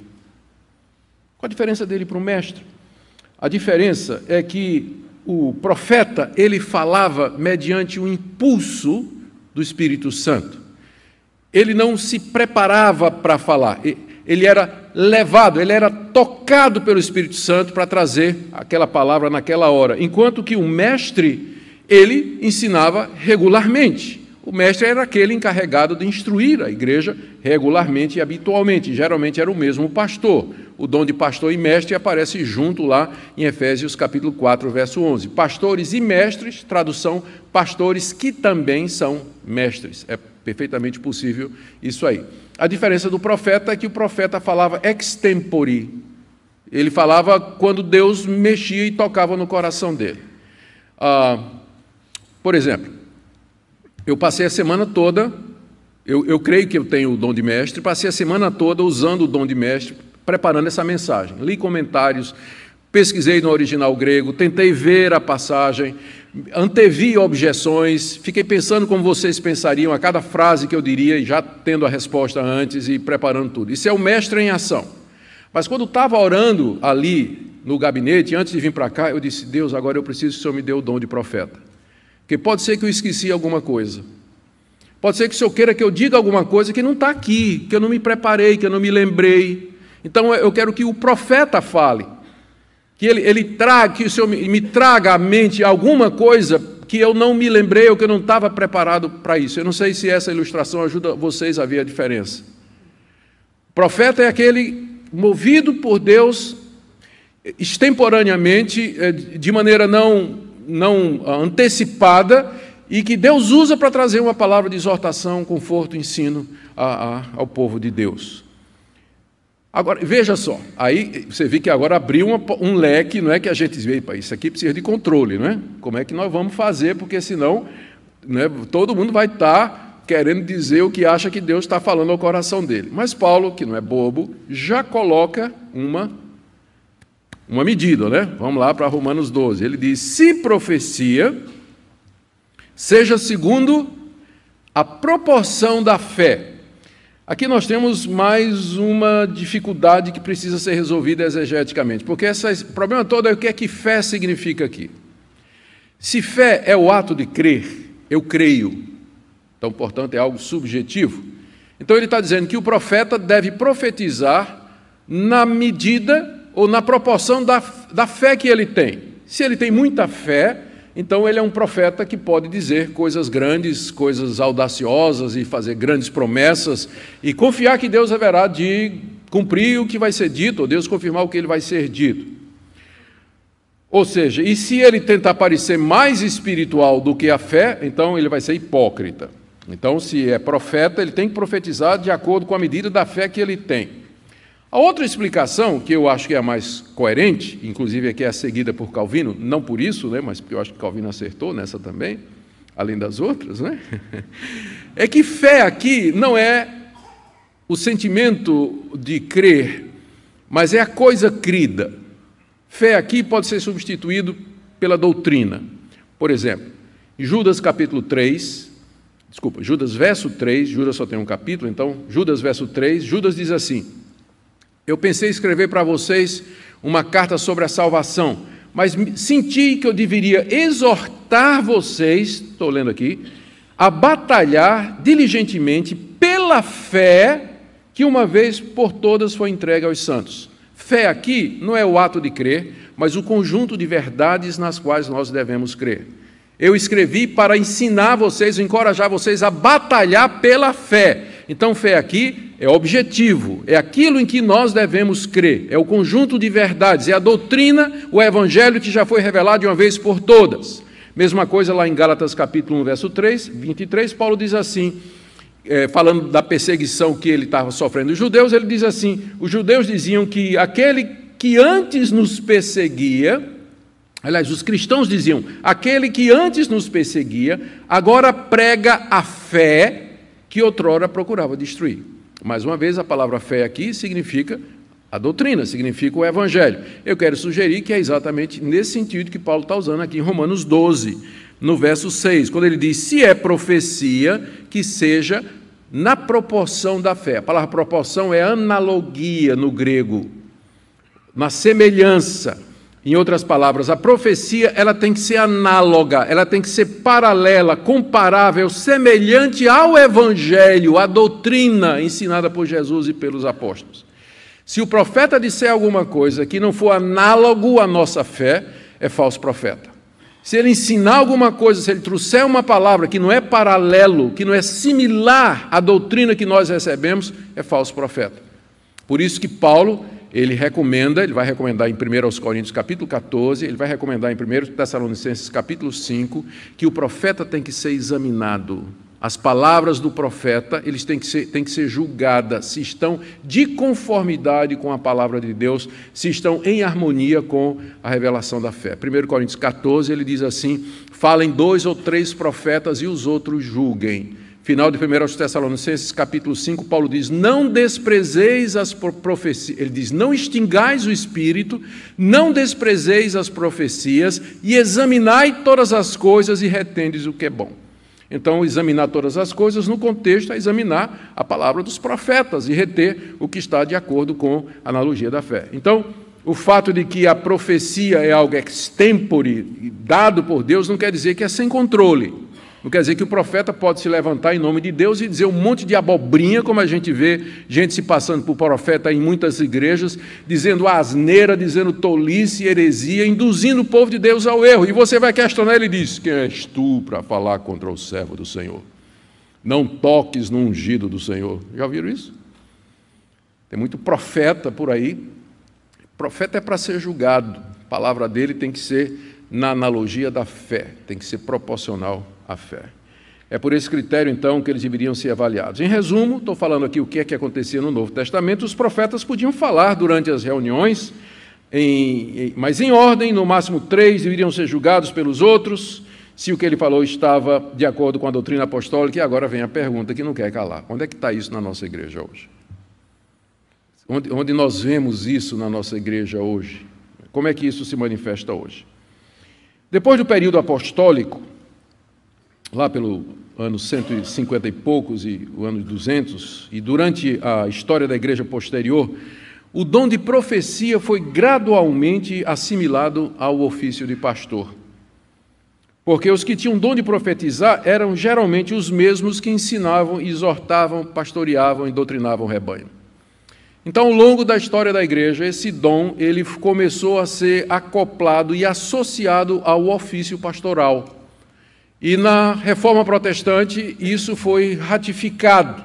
Qual a diferença dele para o mestre? A diferença é que o profeta, ele falava mediante o impulso do Espírito Santo. Ele não se preparava para falar, ele era levado, ele era tocado pelo Espírito Santo para trazer aquela palavra naquela hora, enquanto que o mestre, ele ensinava regularmente. O mestre era aquele encarregado de instruir a igreja regularmente e habitualmente, geralmente era o mesmo pastor o dom de pastor e mestre aparece junto lá em Efésios capítulo 4, verso 11. Pastores e mestres, tradução, pastores que também são mestres. É perfeitamente possível isso aí. A diferença do profeta é que o profeta falava extempore. Ele falava quando Deus mexia e tocava no coração dele. Ah, por exemplo, eu passei a semana toda, eu, eu creio que eu tenho o dom de mestre, passei a semana toda usando o dom de mestre preparando essa mensagem. Li comentários, pesquisei no original grego, tentei ver a passagem, antevi objeções, fiquei pensando como vocês pensariam a cada frase que eu diria, e já tendo a resposta antes e preparando tudo. Isso é o mestre em ação. Mas quando estava orando ali, no gabinete, antes de vir para cá, eu disse: Deus, agora eu preciso que o Senhor me dê o dom de profeta. Porque pode ser que eu esqueci alguma coisa. Pode ser que o Senhor queira que eu diga alguma coisa que não está aqui, que eu não me preparei, que eu não me lembrei. Então eu quero que o profeta fale. Que ele, ele traga, que o Senhor me, me traga à mente alguma coisa que eu não me lembrei ou que eu não estava preparado para isso. Eu não sei se essa ilustração ajuda vocês a ver a diferença. O profeta é aquele movido por Deus extemporaneamente, eh, de maneira não, não antecipada, e que Deus usa para trazer uma palavra de exortação, conforto, ensino a, a, ao povo de Deus. Agora, veja só, aí você vê que agora abriu uma, um leque, não é que a gente vê, isso aqui precisa de controle, não é? Como é que nós vamos fazer, porque senão né, todo mundo vai estar tá querendo dizer o que acha que Deus está falando ao coração dele. Mas Paulo, que não é bobo, já coloca uma, uma medida, né? Vamos lá para Romanos 12. Ele diz: se profecia, seja segundo a proporção da fé. Aqui nós temos mais uma dificuldade que precisa ser resolvida exegeticamente, porque esse problema todo é o que é que fé significa aqui. Se fé é o ato de crer, eu creio. Então, portanto, é algo subjetivo. Então, ele está dizendo que o profeta deve profetizar na medida ou na proporção da, da fé que ele tem. Se ele tem muita fé, então ele é um profeta que pode dizer coisas grandes, coisas audaciosas e fazer grandes promessas e confiar que Deus haverá de cumprir o que vai ser dito, ou Deus confirmar o que ele vai ser dito. Ou seja, e se ele tentar parecer mais espiritual do que a fé, então ele vai ser hipócrita. Então, se é profeta, ele tem que profetizar de acordo com a medida da fé que ele tem. A outra explicação, que eu acho que é a mais coerente, inclusive aqui é a seguida por Calvino, não por isso, né, mas porque eu acho que Calvino acertou nessa também, além das outras, né, é que fé aqui não é o sentimento de crer, mas é a coisa crida. Fé aqui pode ser substituído pela doutrina. Por exemplo, em Judas capítulo 3, desculpa, Judas verso 3, Judas só tem um capítulo, então, Judas verso 3, Judas diz assim: eu pensei em escrever para vocês uma carta sobre a salvação, mas senti que eu deveria exortar vocês, estou lendo aqui, a batalhar diligentemente pela fé que uma vez por todas foi entregue aos santos. Fé aqui não é o ato de crer, mas o conjunto de verdades nas quais nós devemos crer. Eu escrevi para ensinar vocês, encorajar vocês a batalhar pela fé. Então, fé aqui é objetivo, é aquilo em que nós devemos crer, é o conjunto de verdades, é a doutrina, o evangelho que já foi revelado de uma vez por todas. Mesma coisa lá em Gálatas capítulo 1, verso 3, 23, Paulo diz assim, é, falando da perseguição que ele estava sofrendo os judeus, ele diz assim: os judeus diziam que aquele que antes nos perseguia, aliás, os cristãos diziam, aquele que antes nos perseguia, agora prega a fé que outrora procurava destruir. Mais uma vez, a palavra fé aqui significa a doutrina, significa o evangelho. Eu quero sugerir que é exatamente nesse sentido que Paulo está usando aqui em Romanos 12, no verso 6, quando ele diz: se é profecia, que seja na proporção da fé. A palavra proporção é analogia no grego, na semelhança. Em outras palavras, a profecia ela tem que ser análoga, ela tem que ser paralela, comparável, semelhante ao evangelho, à doutrina ensinada por Jesus e pelos apóstolos. Se o profeta disser alguma coisa que não for análogo à nossa fé, é falso profeta. Se ele ensinar alguma coisa, se ele trouxer uma palavra que não é paralelo, que não é similar à doutrina que nós recebemos, é falso profeta. Por isso que Paulo ele recomenda, ele vai recomendar em 1 Coríntios capítulo 14, ele vai recomendar em 1 Tessalonicenses capítulo 5, que o profeta tem que ser examinado. As palavras do profeta, eles têm que ser, têm que ser julgadas se estão de conformidade com a palavra de Deus, se estão em harmonia com a revelação da fé. 1 Coríntios 14, ele diz assim: falem dois ou três profetas e os outros julguem. Final de 1 Tessalonicenses, capítulo 5, Paulo diz: Não desprezeis as profecias. Ele diz: Não extingais o espírito, não desprezeis as profecias, e examinai todas as coisas e retendes o que é bom. Então, examinar todas as coisas, no contexto, é examinar a palavra dos profetas e reter o que está de acordo com a analogia da fé. Então, o fato de que a profecia é algo extempore, dado por Deus, não quer dizer que é sem controle. Não quer dizer que o profeta pode se levantar em nome de Deus e dizer um monte de abobrinha, como a gente vê gente se passando por profeta em muitas igrejas, dizendo asneira, dizendo tolice, heresia, induzindo o povo de Deus ao erro. E você vai questionar ele e diz: Quem és tu para falar contra o servo do Senhor? Não toques no ungido do Senhor. Já ouviram isso? Tem muito profeta por aí. Profeta é para ser julgado. A palavra dele tem que ser na analogia da fé, tem que ser proporcional à fé. É por esse critério, então, que eles deveriam ser avaliados. Em resumo, estou falando aqui o que é que acontecia no Novo Testamento. Os profetas podiam falar durante as reuniões, em, mas em ordem, no máximo três deveriam ser julgados pelos outros, se o que ele falou estava de acordo com a doutrina apostólica. E agora vem a pergunta que não quer calar: onde é que está isso na nossa igreja hoje? Onde, onde nós vemos isso na nossa igreja hoje? Como é que isso se manifesta hoje? Depois do período apostólico, lá pelo ano 150 e poucos e o ano 200, e durante a história da igreja posterior, o dom de profecia foi gradualmente assimilado ao ofício de pastor. Porque os que tinham dom de profetizar eram geralmente os mesmos que ensinavam, exortavam, pastoreavam e doutrinavam o rebanho. Então, ao longo da história da igreja, esse dom ele começou a ser acoplado e associado ao ofício pastoral. E na reforma protestante isso foi ratificado.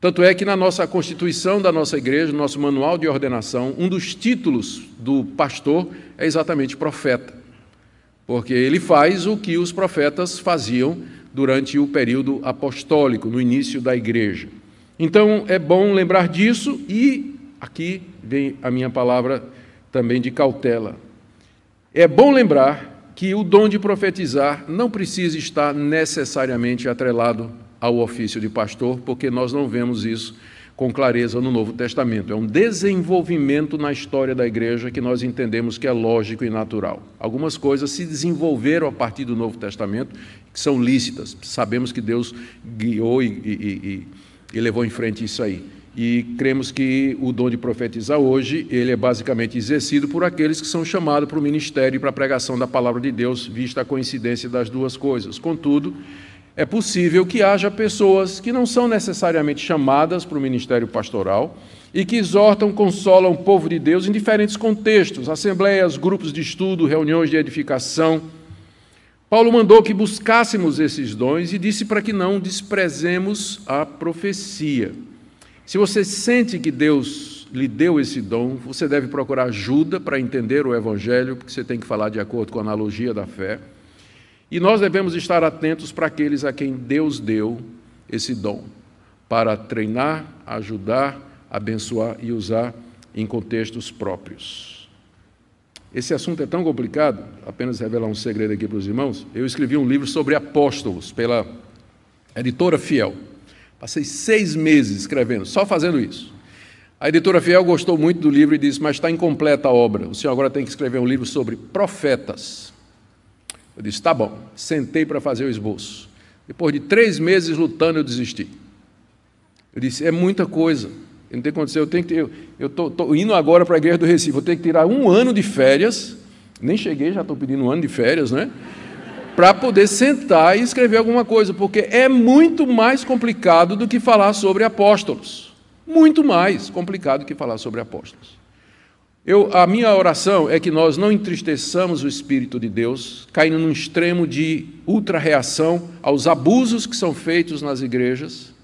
Tanto é que na nossa constituição da nossa igreja, no nosso manual de ordenação, um dos títulos do pastor é exatamente profeta. Porque ele faz o que os profetas faziam durante o período apostólico, no início da igreja. Então é bom lembrar disso e aqui vem a minha palavra também de cautela. É bom lembrar que o dom de profetizar não precisa estar necessariamente atrelado ao ofício de pastor, porque nós não vemos isso com clareza no Novo Testamento. É um desenvolvimento na história da igreja que nós entendemos que é lógico e natural. Algumas coisas se desenvolveram a partir do Novo Testamento que são lícitas. Sabemos que Deus guiou e, e, e e levou em frente isso aí. E cremos que o dom de profetizar hoje, ele é basicamente exercido por aqueles que são chamados para o ministério e para a pregação da palavra de Deus, vista a coincidência das duas coisas. Contudo, é possível que haja pessoas que não são necessariamente chamadas para o ministério pastoral e que exortam, consolam o povo de Deus em diferentes contextos, assembleias, grupos de estudo, reuniões de edificação, Paulo mandou que buscássemos esses dons e disse para que não desprezemos a profecia. Se você sente que Deus lhe deu esse dom, você deve procurar ajuda para entender o Evangelho, porque você tem que falar de acordo com a analogia da fé. E nós devemos estar atentos para aqueles a quem Deus deu esse dom, para treinar, ajudar, abençoar e usar em contextos próprios. Esse assunto é tão complicado, apenas revelar um segredo aqui para os irmãos. Eu escrevi um livro sobre apóstolos pela editora Fiel. Passei seis meses escrevendo, só fazendo isso. A editora Fiel gostou muito do livro e disse: Mas está incompleta a obra. O senhor agora tem que escrever um livro sobre profetas. Eu disse: Tá bom. Sentei para fazer o esboço. Depois de três meses lutando, eu desisti. Eu disse: É muita coisa. Não tem condição, eu tenho que eu estou indo agora para a igreja do Recife, vou ter que tirar um ano de férias, nem cheguei, já estou pedindo um ano de férias, né? Para poder sentar e escrever alguma coisa, porque é muito mais complicado do que falar sobre apóstolos. Muito mais complicado do que falar sobre apóstolos. Eu, a minha oração é que nós não entristeçamos o Espírito de Deus, caindo num extremo de ultra-reação aos abusos que são feitos nas igrejas,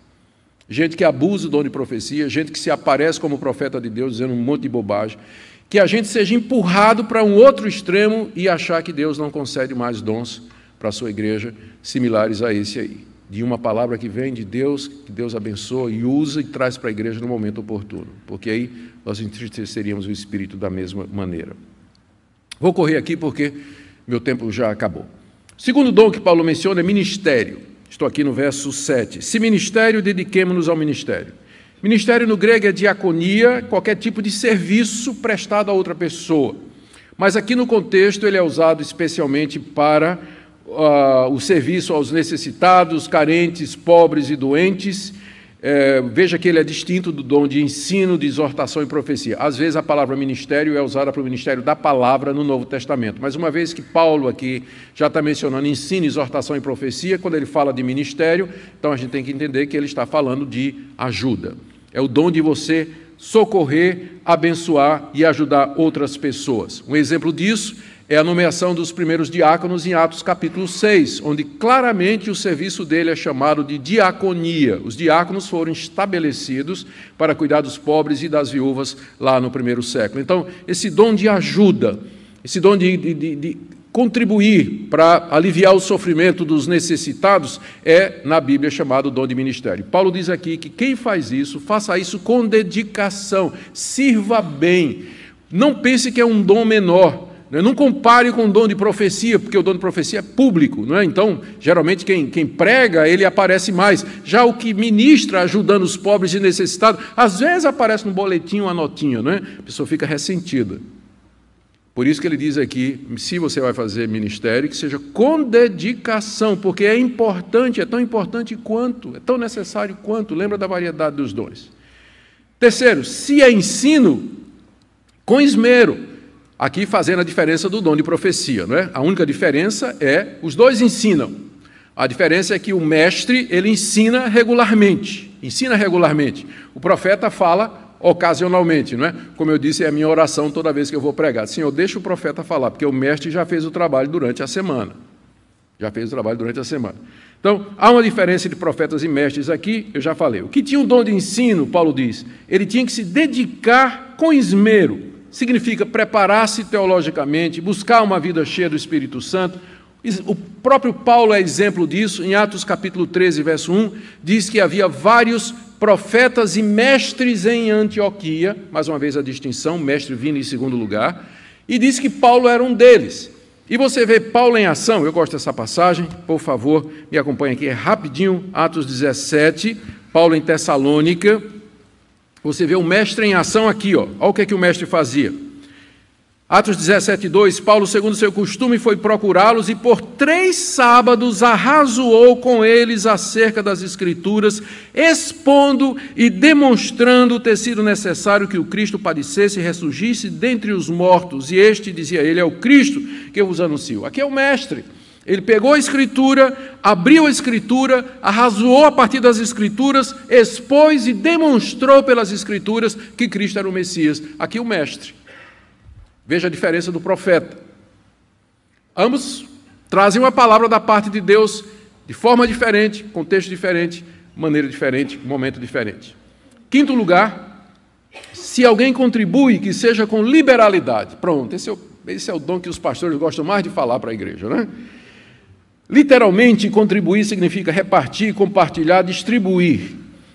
gente que abusa do dom de profecia, gente que se aparece como profeta de Deus dizendo um monte de bobagem, que a gente seja empurrado para um outro extremo e achar que Deus não concede mais dons para a sua igreja similares a esse aí. De uma palavra que vem de Deus, que Deus abençoa e usa e traz para a igreja no momento oportuno, porque aí nós entristeceríamos o espírito da mesma maneira. Vou correr aqui porque meu tempo já acabou. Segundo dom que Paulo menciona é ministério. Estou aqui no verso 7. Se ministério, dediquemos-nos ao ministério. Ministério no grego é diaconia, qualquer tipo de serviço prestado a outra pessoa. Mas aqui no contexto ele é usado especialmente para uh, o serviço aos necessitados, carentes, pobres e doentes, é, veja que ele é distinto do dom de ensino, de exortação e profecia. Às vezes a palavra ministério é usada para o ministério da palavra no Novo Testamento, mas uma vez que Paulo aqui já está mencionando ensino, exortação e profecia, quando ele fala de ministério, então a gente tem que entender que ele está falando de ajuda. É o dom de você socorrer, abençoar e ajudar outras pessoas. Um exemplo disso é a nomeação dos primeiros diáconos em Atos capítulo 6, onde claramente o serviço dele é chamado de diaconia. Os diáconos foram estabelecidos para cuidar dos pobres e das viúvas lá no primeiro século. Então, esse dom de ajuda, esse dom de, de, de, contribuir para aliviar o sofrimento dos necessitados é, na Bíblia, chamado dom de ministério. Paulo diz aqui que quem faz isso, faça isso com dedicação, sirva bem. Não pense que é um dom menor. Né? Não compare com o dom de profecia, porque o dom de profecia é público, não é? Então, geralmente quem, quem prega, ele aparece mais. Já o que ministra ajudando os pobres e necessitados, às vezes aparece no boletim uma notinha, não é? A pessoa fica ressentida. Por isso que ele diz aqui, se você vai fazer ministério, que seja com dedicação, porque é importante, é tão importante quanto, é tão necessário quanto, lembra da variedade dos dons. Terceiro, se é ensino, com esmero. Aqui fazendo a diferença do dom de profecia, não é? A única diferença é os dois ensinam. A diferença é que o mestre, ele ensina regularmente, ensina regularmente. O profeta fala ocasionalmente, não é? Como eu disse, é a minha oração toda vez que eu vou pregar. Senhor, deixa o profeta falar, porque o mestre já fez o trabalho durante a semana. Já fez o trabalho durante a semana. Então, há uma diferença entre profetas e mestres aqui, eu já falei. O que tinha o dom de ensino, Paulo diz, ele tinha que se dedicar com esmero significa preparar-se teologicamente, buscar uma vida cheia do Espírito Santo. O próprio Paulo é exemplo disso, em Atos capítulo 13, verso 1, diz que havia vários profetas e mestres em Antioquia, mais uma vez a distinção, mestre vindo em segundo lugar, e diz que Paulo era um deles. E você vê Paulo em ação, eu gosto dessa passagem, por favor, me acompanhe aqui, é rapidinho, Atos 17, Paulo em Tessalônica, você vê o mestre em ação aqui, ó. Olha o que, é que o mestre fazia. Atos 17, 2, Paulo, segundo seu costume, foi procurá-los e por três sábados arrazoou com eles acerca das Escrituras, expondo e demonstrando ter sido necessário que o Cristo padecesse e ressurgisse dentre os mortos. E este, dizia ele, é o Cristo que eu vos anuncio. Aqui é o mestre. Ele pegou a Escritura, abriu a Escritura, arrazoou a partir das Escrituras, expôs e demonstrou pelas Escrituras que Cristo era o Messias. Aqui o mestre. Veja a diferença do profeta. Ambos trazem uma palavra da parte de Deus de forma diferente, contexto diferente, maneira diferente, momento diferente. Quinto lugar, se alguém contribui, que seja com liberalidade. Pronto, esse é o, esse é o dom que os pastores gostam mais de falar para a igreja, né? Literalmente, contribuir significa repartir, compartilhar, distribuir.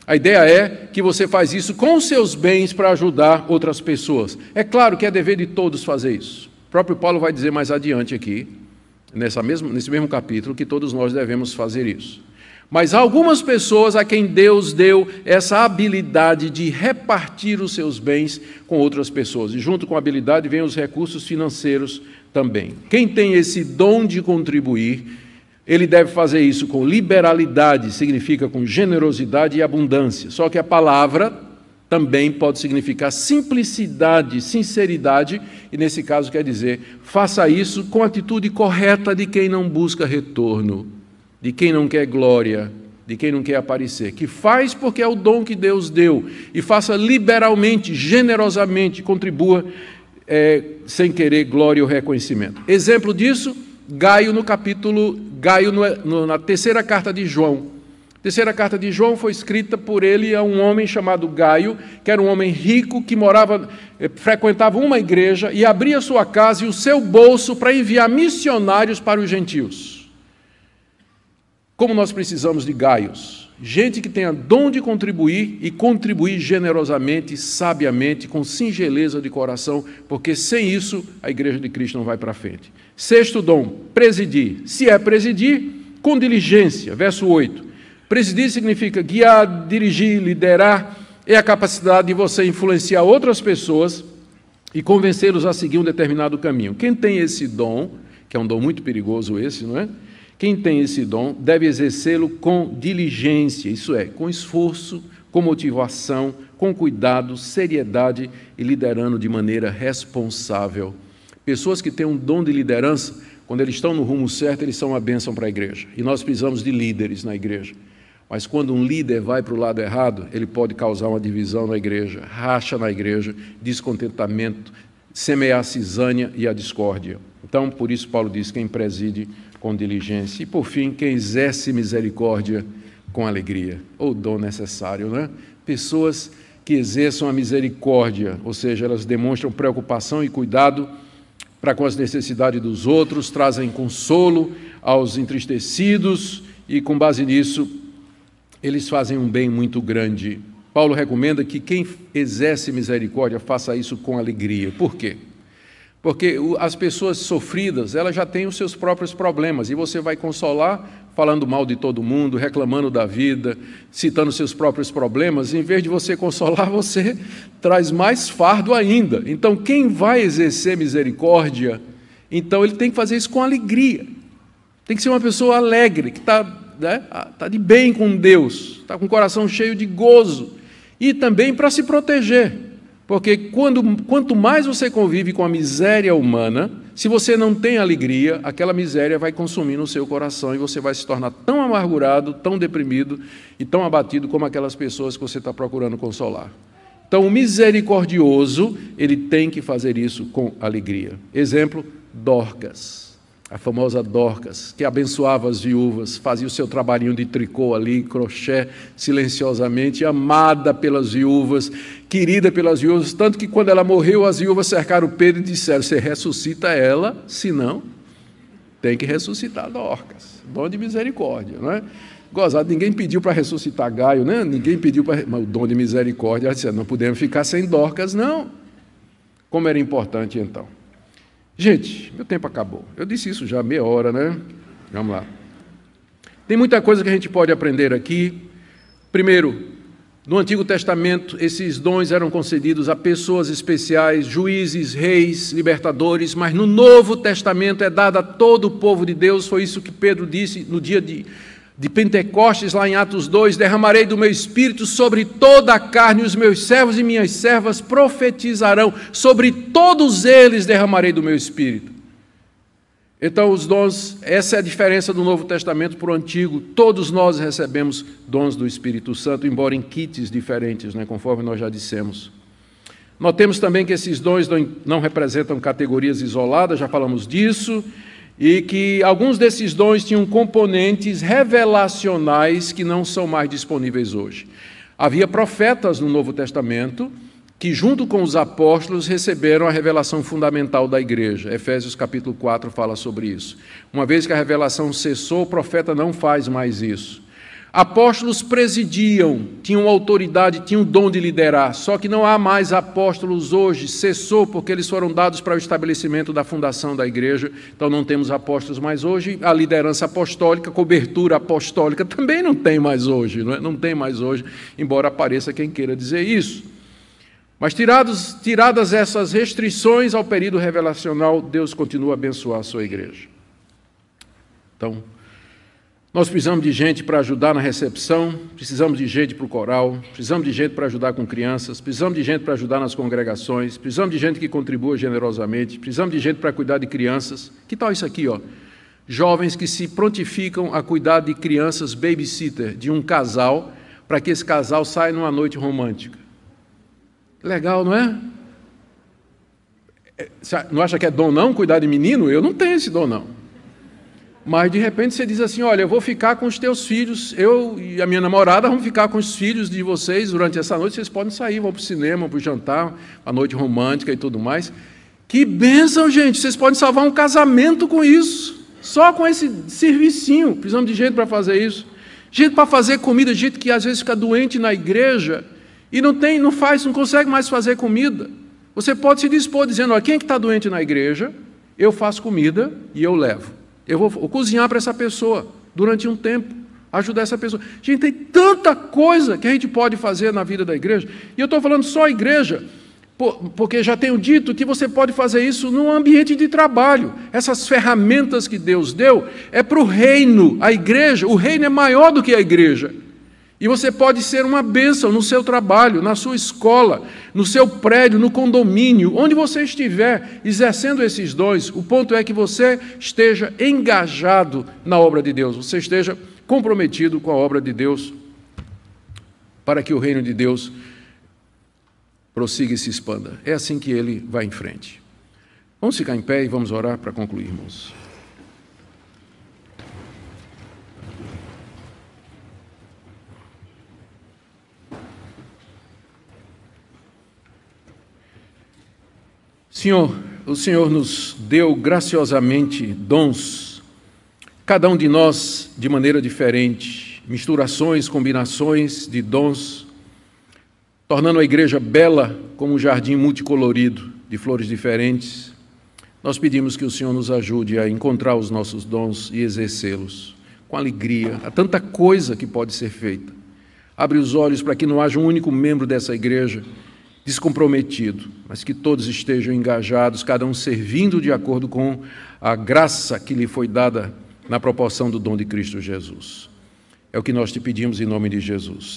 A ideia é que você faz isso com seus bens para ajudar outras pessoas. É claro que é dever de todos fazer isso. O próprio Paulo vai dizer mais adiante aqui, nessa mesma, nesse mesmo capítulo, que todos nós devemos fazer isso. Mas há algumas pessoas a quem Deus deu essa habilidade de repartir os seus bens com outras pessoas. E junto com a habilidade vem os recursos financeiros também. Quem tem esse dom de contribuir, ele deve fazer isso com liberalidade, significa com generosidade e abundância. Só que a palavra também pode significar simplicidade, sinceridade, e nesse caso quer dizer, faça isso com a atitude correta de quem não busca retorno, de quem não quer glória, de quem não quer aparecer, que faz porque é o dom que Deus deu, e faça liberalmente, generosamente, contribua é, sem querer glória ou reconhecimento. Exemplo disso, Gaio no capítulo, Gaio no, no, na terceira carta de João. A terceira carta de João foi escrita por ele a um homem chamado Gaio, que era um homem rico que morava, eh, frequentava uma igreja e abria sua casa e o seu bolso para enviar missionários para os gentios. Como nós precisamos de Gaios? Gente que tenha dom de contribuir e contribuir generosamente, sabiamente, com singeleza de coração, porque sem isso a igreja de Cristo não vai para frente. Sexto dom, presidir. Se é presidir, com diligência. Verso 8. Presidir significa guiar, dirigir, liderar. É a capacidade de você influenciar outras pessoas e convencê-los a seguir um determinado caminho. Quem tem esse dom, que é um dom muito perigoso esse, não é? Quem tem esse dom deve exercê-lo com diligência, isso é, com esforço, com motivação, com cuidado, seriedade e liderando de maneira responsável. Pessoas que têm um dom de liderança, quando eles estão no rumo certo, eles são uma bênção para a igreja. E nós precisamos de líderes na igreja. Mas quando um líder vai para o lado errado, ele pode causar uma divisão na igreja, racha na igreja, descontentamento, semear a cisânia e a discórdia. Então, por isso, Paulo diz: quem preside com diligência. E, por fim, quem exerce misericórdia com alegria, ou dom necessário, né? Pessoas que exerçam a misericórdia, ou seja, elas demonstram preocupação e cuidado para com as necessidades dos outros, trazem consolo aos entristecidos e, com base nisso, eles fazem um bem muito grande. Paulo recomenda que quem exerce misericórdia faça isso com alegria. Por quê? Porque as pessoas sofridas, elas já têm os seus próprios problemas e você vai consolar falando mal de todo mundo, reclamando da vida, citando seus próprios problemas, em vez de você consolar, você traz mais fardo ainda. Então, quem vai exercer misericórdia, então ele tem que fazer isso com alegria. Tem que ser uma pessoa alegre, que está né, tá de bem com Deus, está com o coração cheio de gozo. E também para se proteger. Porque quando, quanto mais você convive com a miséria humana, se você não tem alegria, aquela miséria vai consumir no seu coração e você vai se tornar tão amargurado, tão deprimido e tão abatido como aquelas pessoas que você está procurando consolar. Então, o misericordioso, ele tem que fazer isso com alegria. Exemplo, Dorcas a famosa Dorcas, que abençoava as viúvas, fazia o seu trabalhinho de tricô ali, crochê, silenciosamente, amada pelas viúvas, querida pelas viúvas, tanto que quando ela morreu, as viúvas cercaram Pedro e disseram: Você ressuscita ela, senão tem que ressuscitar Dorcas. Dom de misericórdia, não é? Gozado, ninguém pediu para ressuscitar Gaio, né? ninguém pediu para. Mas o dom de misericórdia, ela disse: Não podemos ficar sem Dorcas, não. Como era importante então. Gente, meu tempo acabou. Eu disse isso já meia hora, né? Vamos lá. Tem muita coisa que a gente pode aprender aqui. Primeiro, no Antigo Testamento, esses dons eram concedidos a pessoas especiais, juízes, reis, libertadores, mas no Novo Testamento é dado a todo o povo de Deus. Foi isso que Pedro disse no dia de de Pentecostes, lá em Atos 2, derramarei do meu espírito sobre toda a carne, os meus servos e minhas servas profetizarão, sobre todos eles derramarei do meu espírito. Então, os dons, essa é a diferença do Novo Testamento para o Antigo. Todos nós recebemos dons do Espírito Santo, embora em kits diferentes, né, conforme nós já dissemos. Notemos também que esses dons não representam categorias isoladas, já falamos disso e que alguns desses dons tinham componentes revelacionais que não são mais disponíveis hoje. Havia profetas no Novo Testamento que, junto com os apóstolos, receberam a revelação fundamental da igreja. Efésios capítulo 4 fala sobre isso. Uma vez que a revelação cessou, o profeta não faz mais isso. Apóstolos presidiam, tinham autoridade, tinham dom de liderar, só que não há mais apóstolos hoje, cessou porque eles foram dados para o estabelecimento da fundação da igreja, então não temos apóstolos mais hoje. A liderança apostólica, cobertura apostólica também não tem mais hoje, não, é? não tem mais hoje, embora apareça quem queira dizer isso. Mas tirados, tiradas essas restrições ao período revelacional, Deus continua a abençoar a sua igreja. Então, nós precisamos de gente para ajudar na recepção, precisamos de gente para o coral, precisamos de gente para ajudar com crianças, precisamos de gente para ajudar nas congregações, precisamos de gente que contribua generosamente, precisamos de gente para cuidar de crianças. Que tal isso aqui, ó? Jovens que se prontificam a cuidar de crianças babysitter de um casal, para que esse casal saia numa noite romântica. Legal, não é? é não acha que é dom não cuidar de menino? Eu não tenho esse dom não. Mas de repente você diz assim: Olha, eu vou ficar com os teus filhos, eu e a minha namorada vamos ficar com os filhos de vocês durante essa noite. Vocês podem sair, vão para o cinema, para o jantar, a noite romântica e tudo mais. Que bênção, gente! Vocês podem salvar um casamento com isso, só com esse servicinho. Precisamos de gente para fazer isso. Gente para fazer comida, gente que às vezes fica doente na igreja e não tem, não faz, não consegue mais fazer comida. Você pode se dispor dizendo: Olha, quem é que está doente na igreja? Eu faço comida e eu levo. Eu vou, cozinhar para essa pessoa durante um tempo, ajudar essa pessoa. Gente, tem tanta coisa que a gente pode fazer na vida da igreja. E eu estou falando só igreja, porque já tenho dito que você pode fazer isso num ambiente de trabalho. Essas ferramentas que Deus deu é para o reino, a igreja. O reino é maior do que a igreja. E você pode ser uma bênção no seu trabalho, na sua escola, no seu prédio, no condomínio, onde você estiver exercendo esses dons. O ponto é que você esteja engajado na obra de Deus, você esteja comprometido com a obra de Deus, para que o reino de Deus prossiga e se expanda. É assim que ele vai em frente. Vamos ficar em pé e vamos orar para concluir, Senhor, o Senhor nos deu graciosamente dons, cada um de nós de maneira diferente, misturações, combinações de dons, tornando a igreja bela como um jardim multicolorido de flores diferentes. Nós pedimos que o Senhor nos ajude a encontrar os nossos dons e exercê-los com alegria. Há tanta coisa que pode ser feita. Abre os olhos para que não haja um único membro dessa igreja descomprometido, mas que todos estejam engajados, cada um servindo de acordo com a graça que lhe foi dada na proporção do dom de Cristo Jesus. É o que nós te pedimos em nome de Jesus.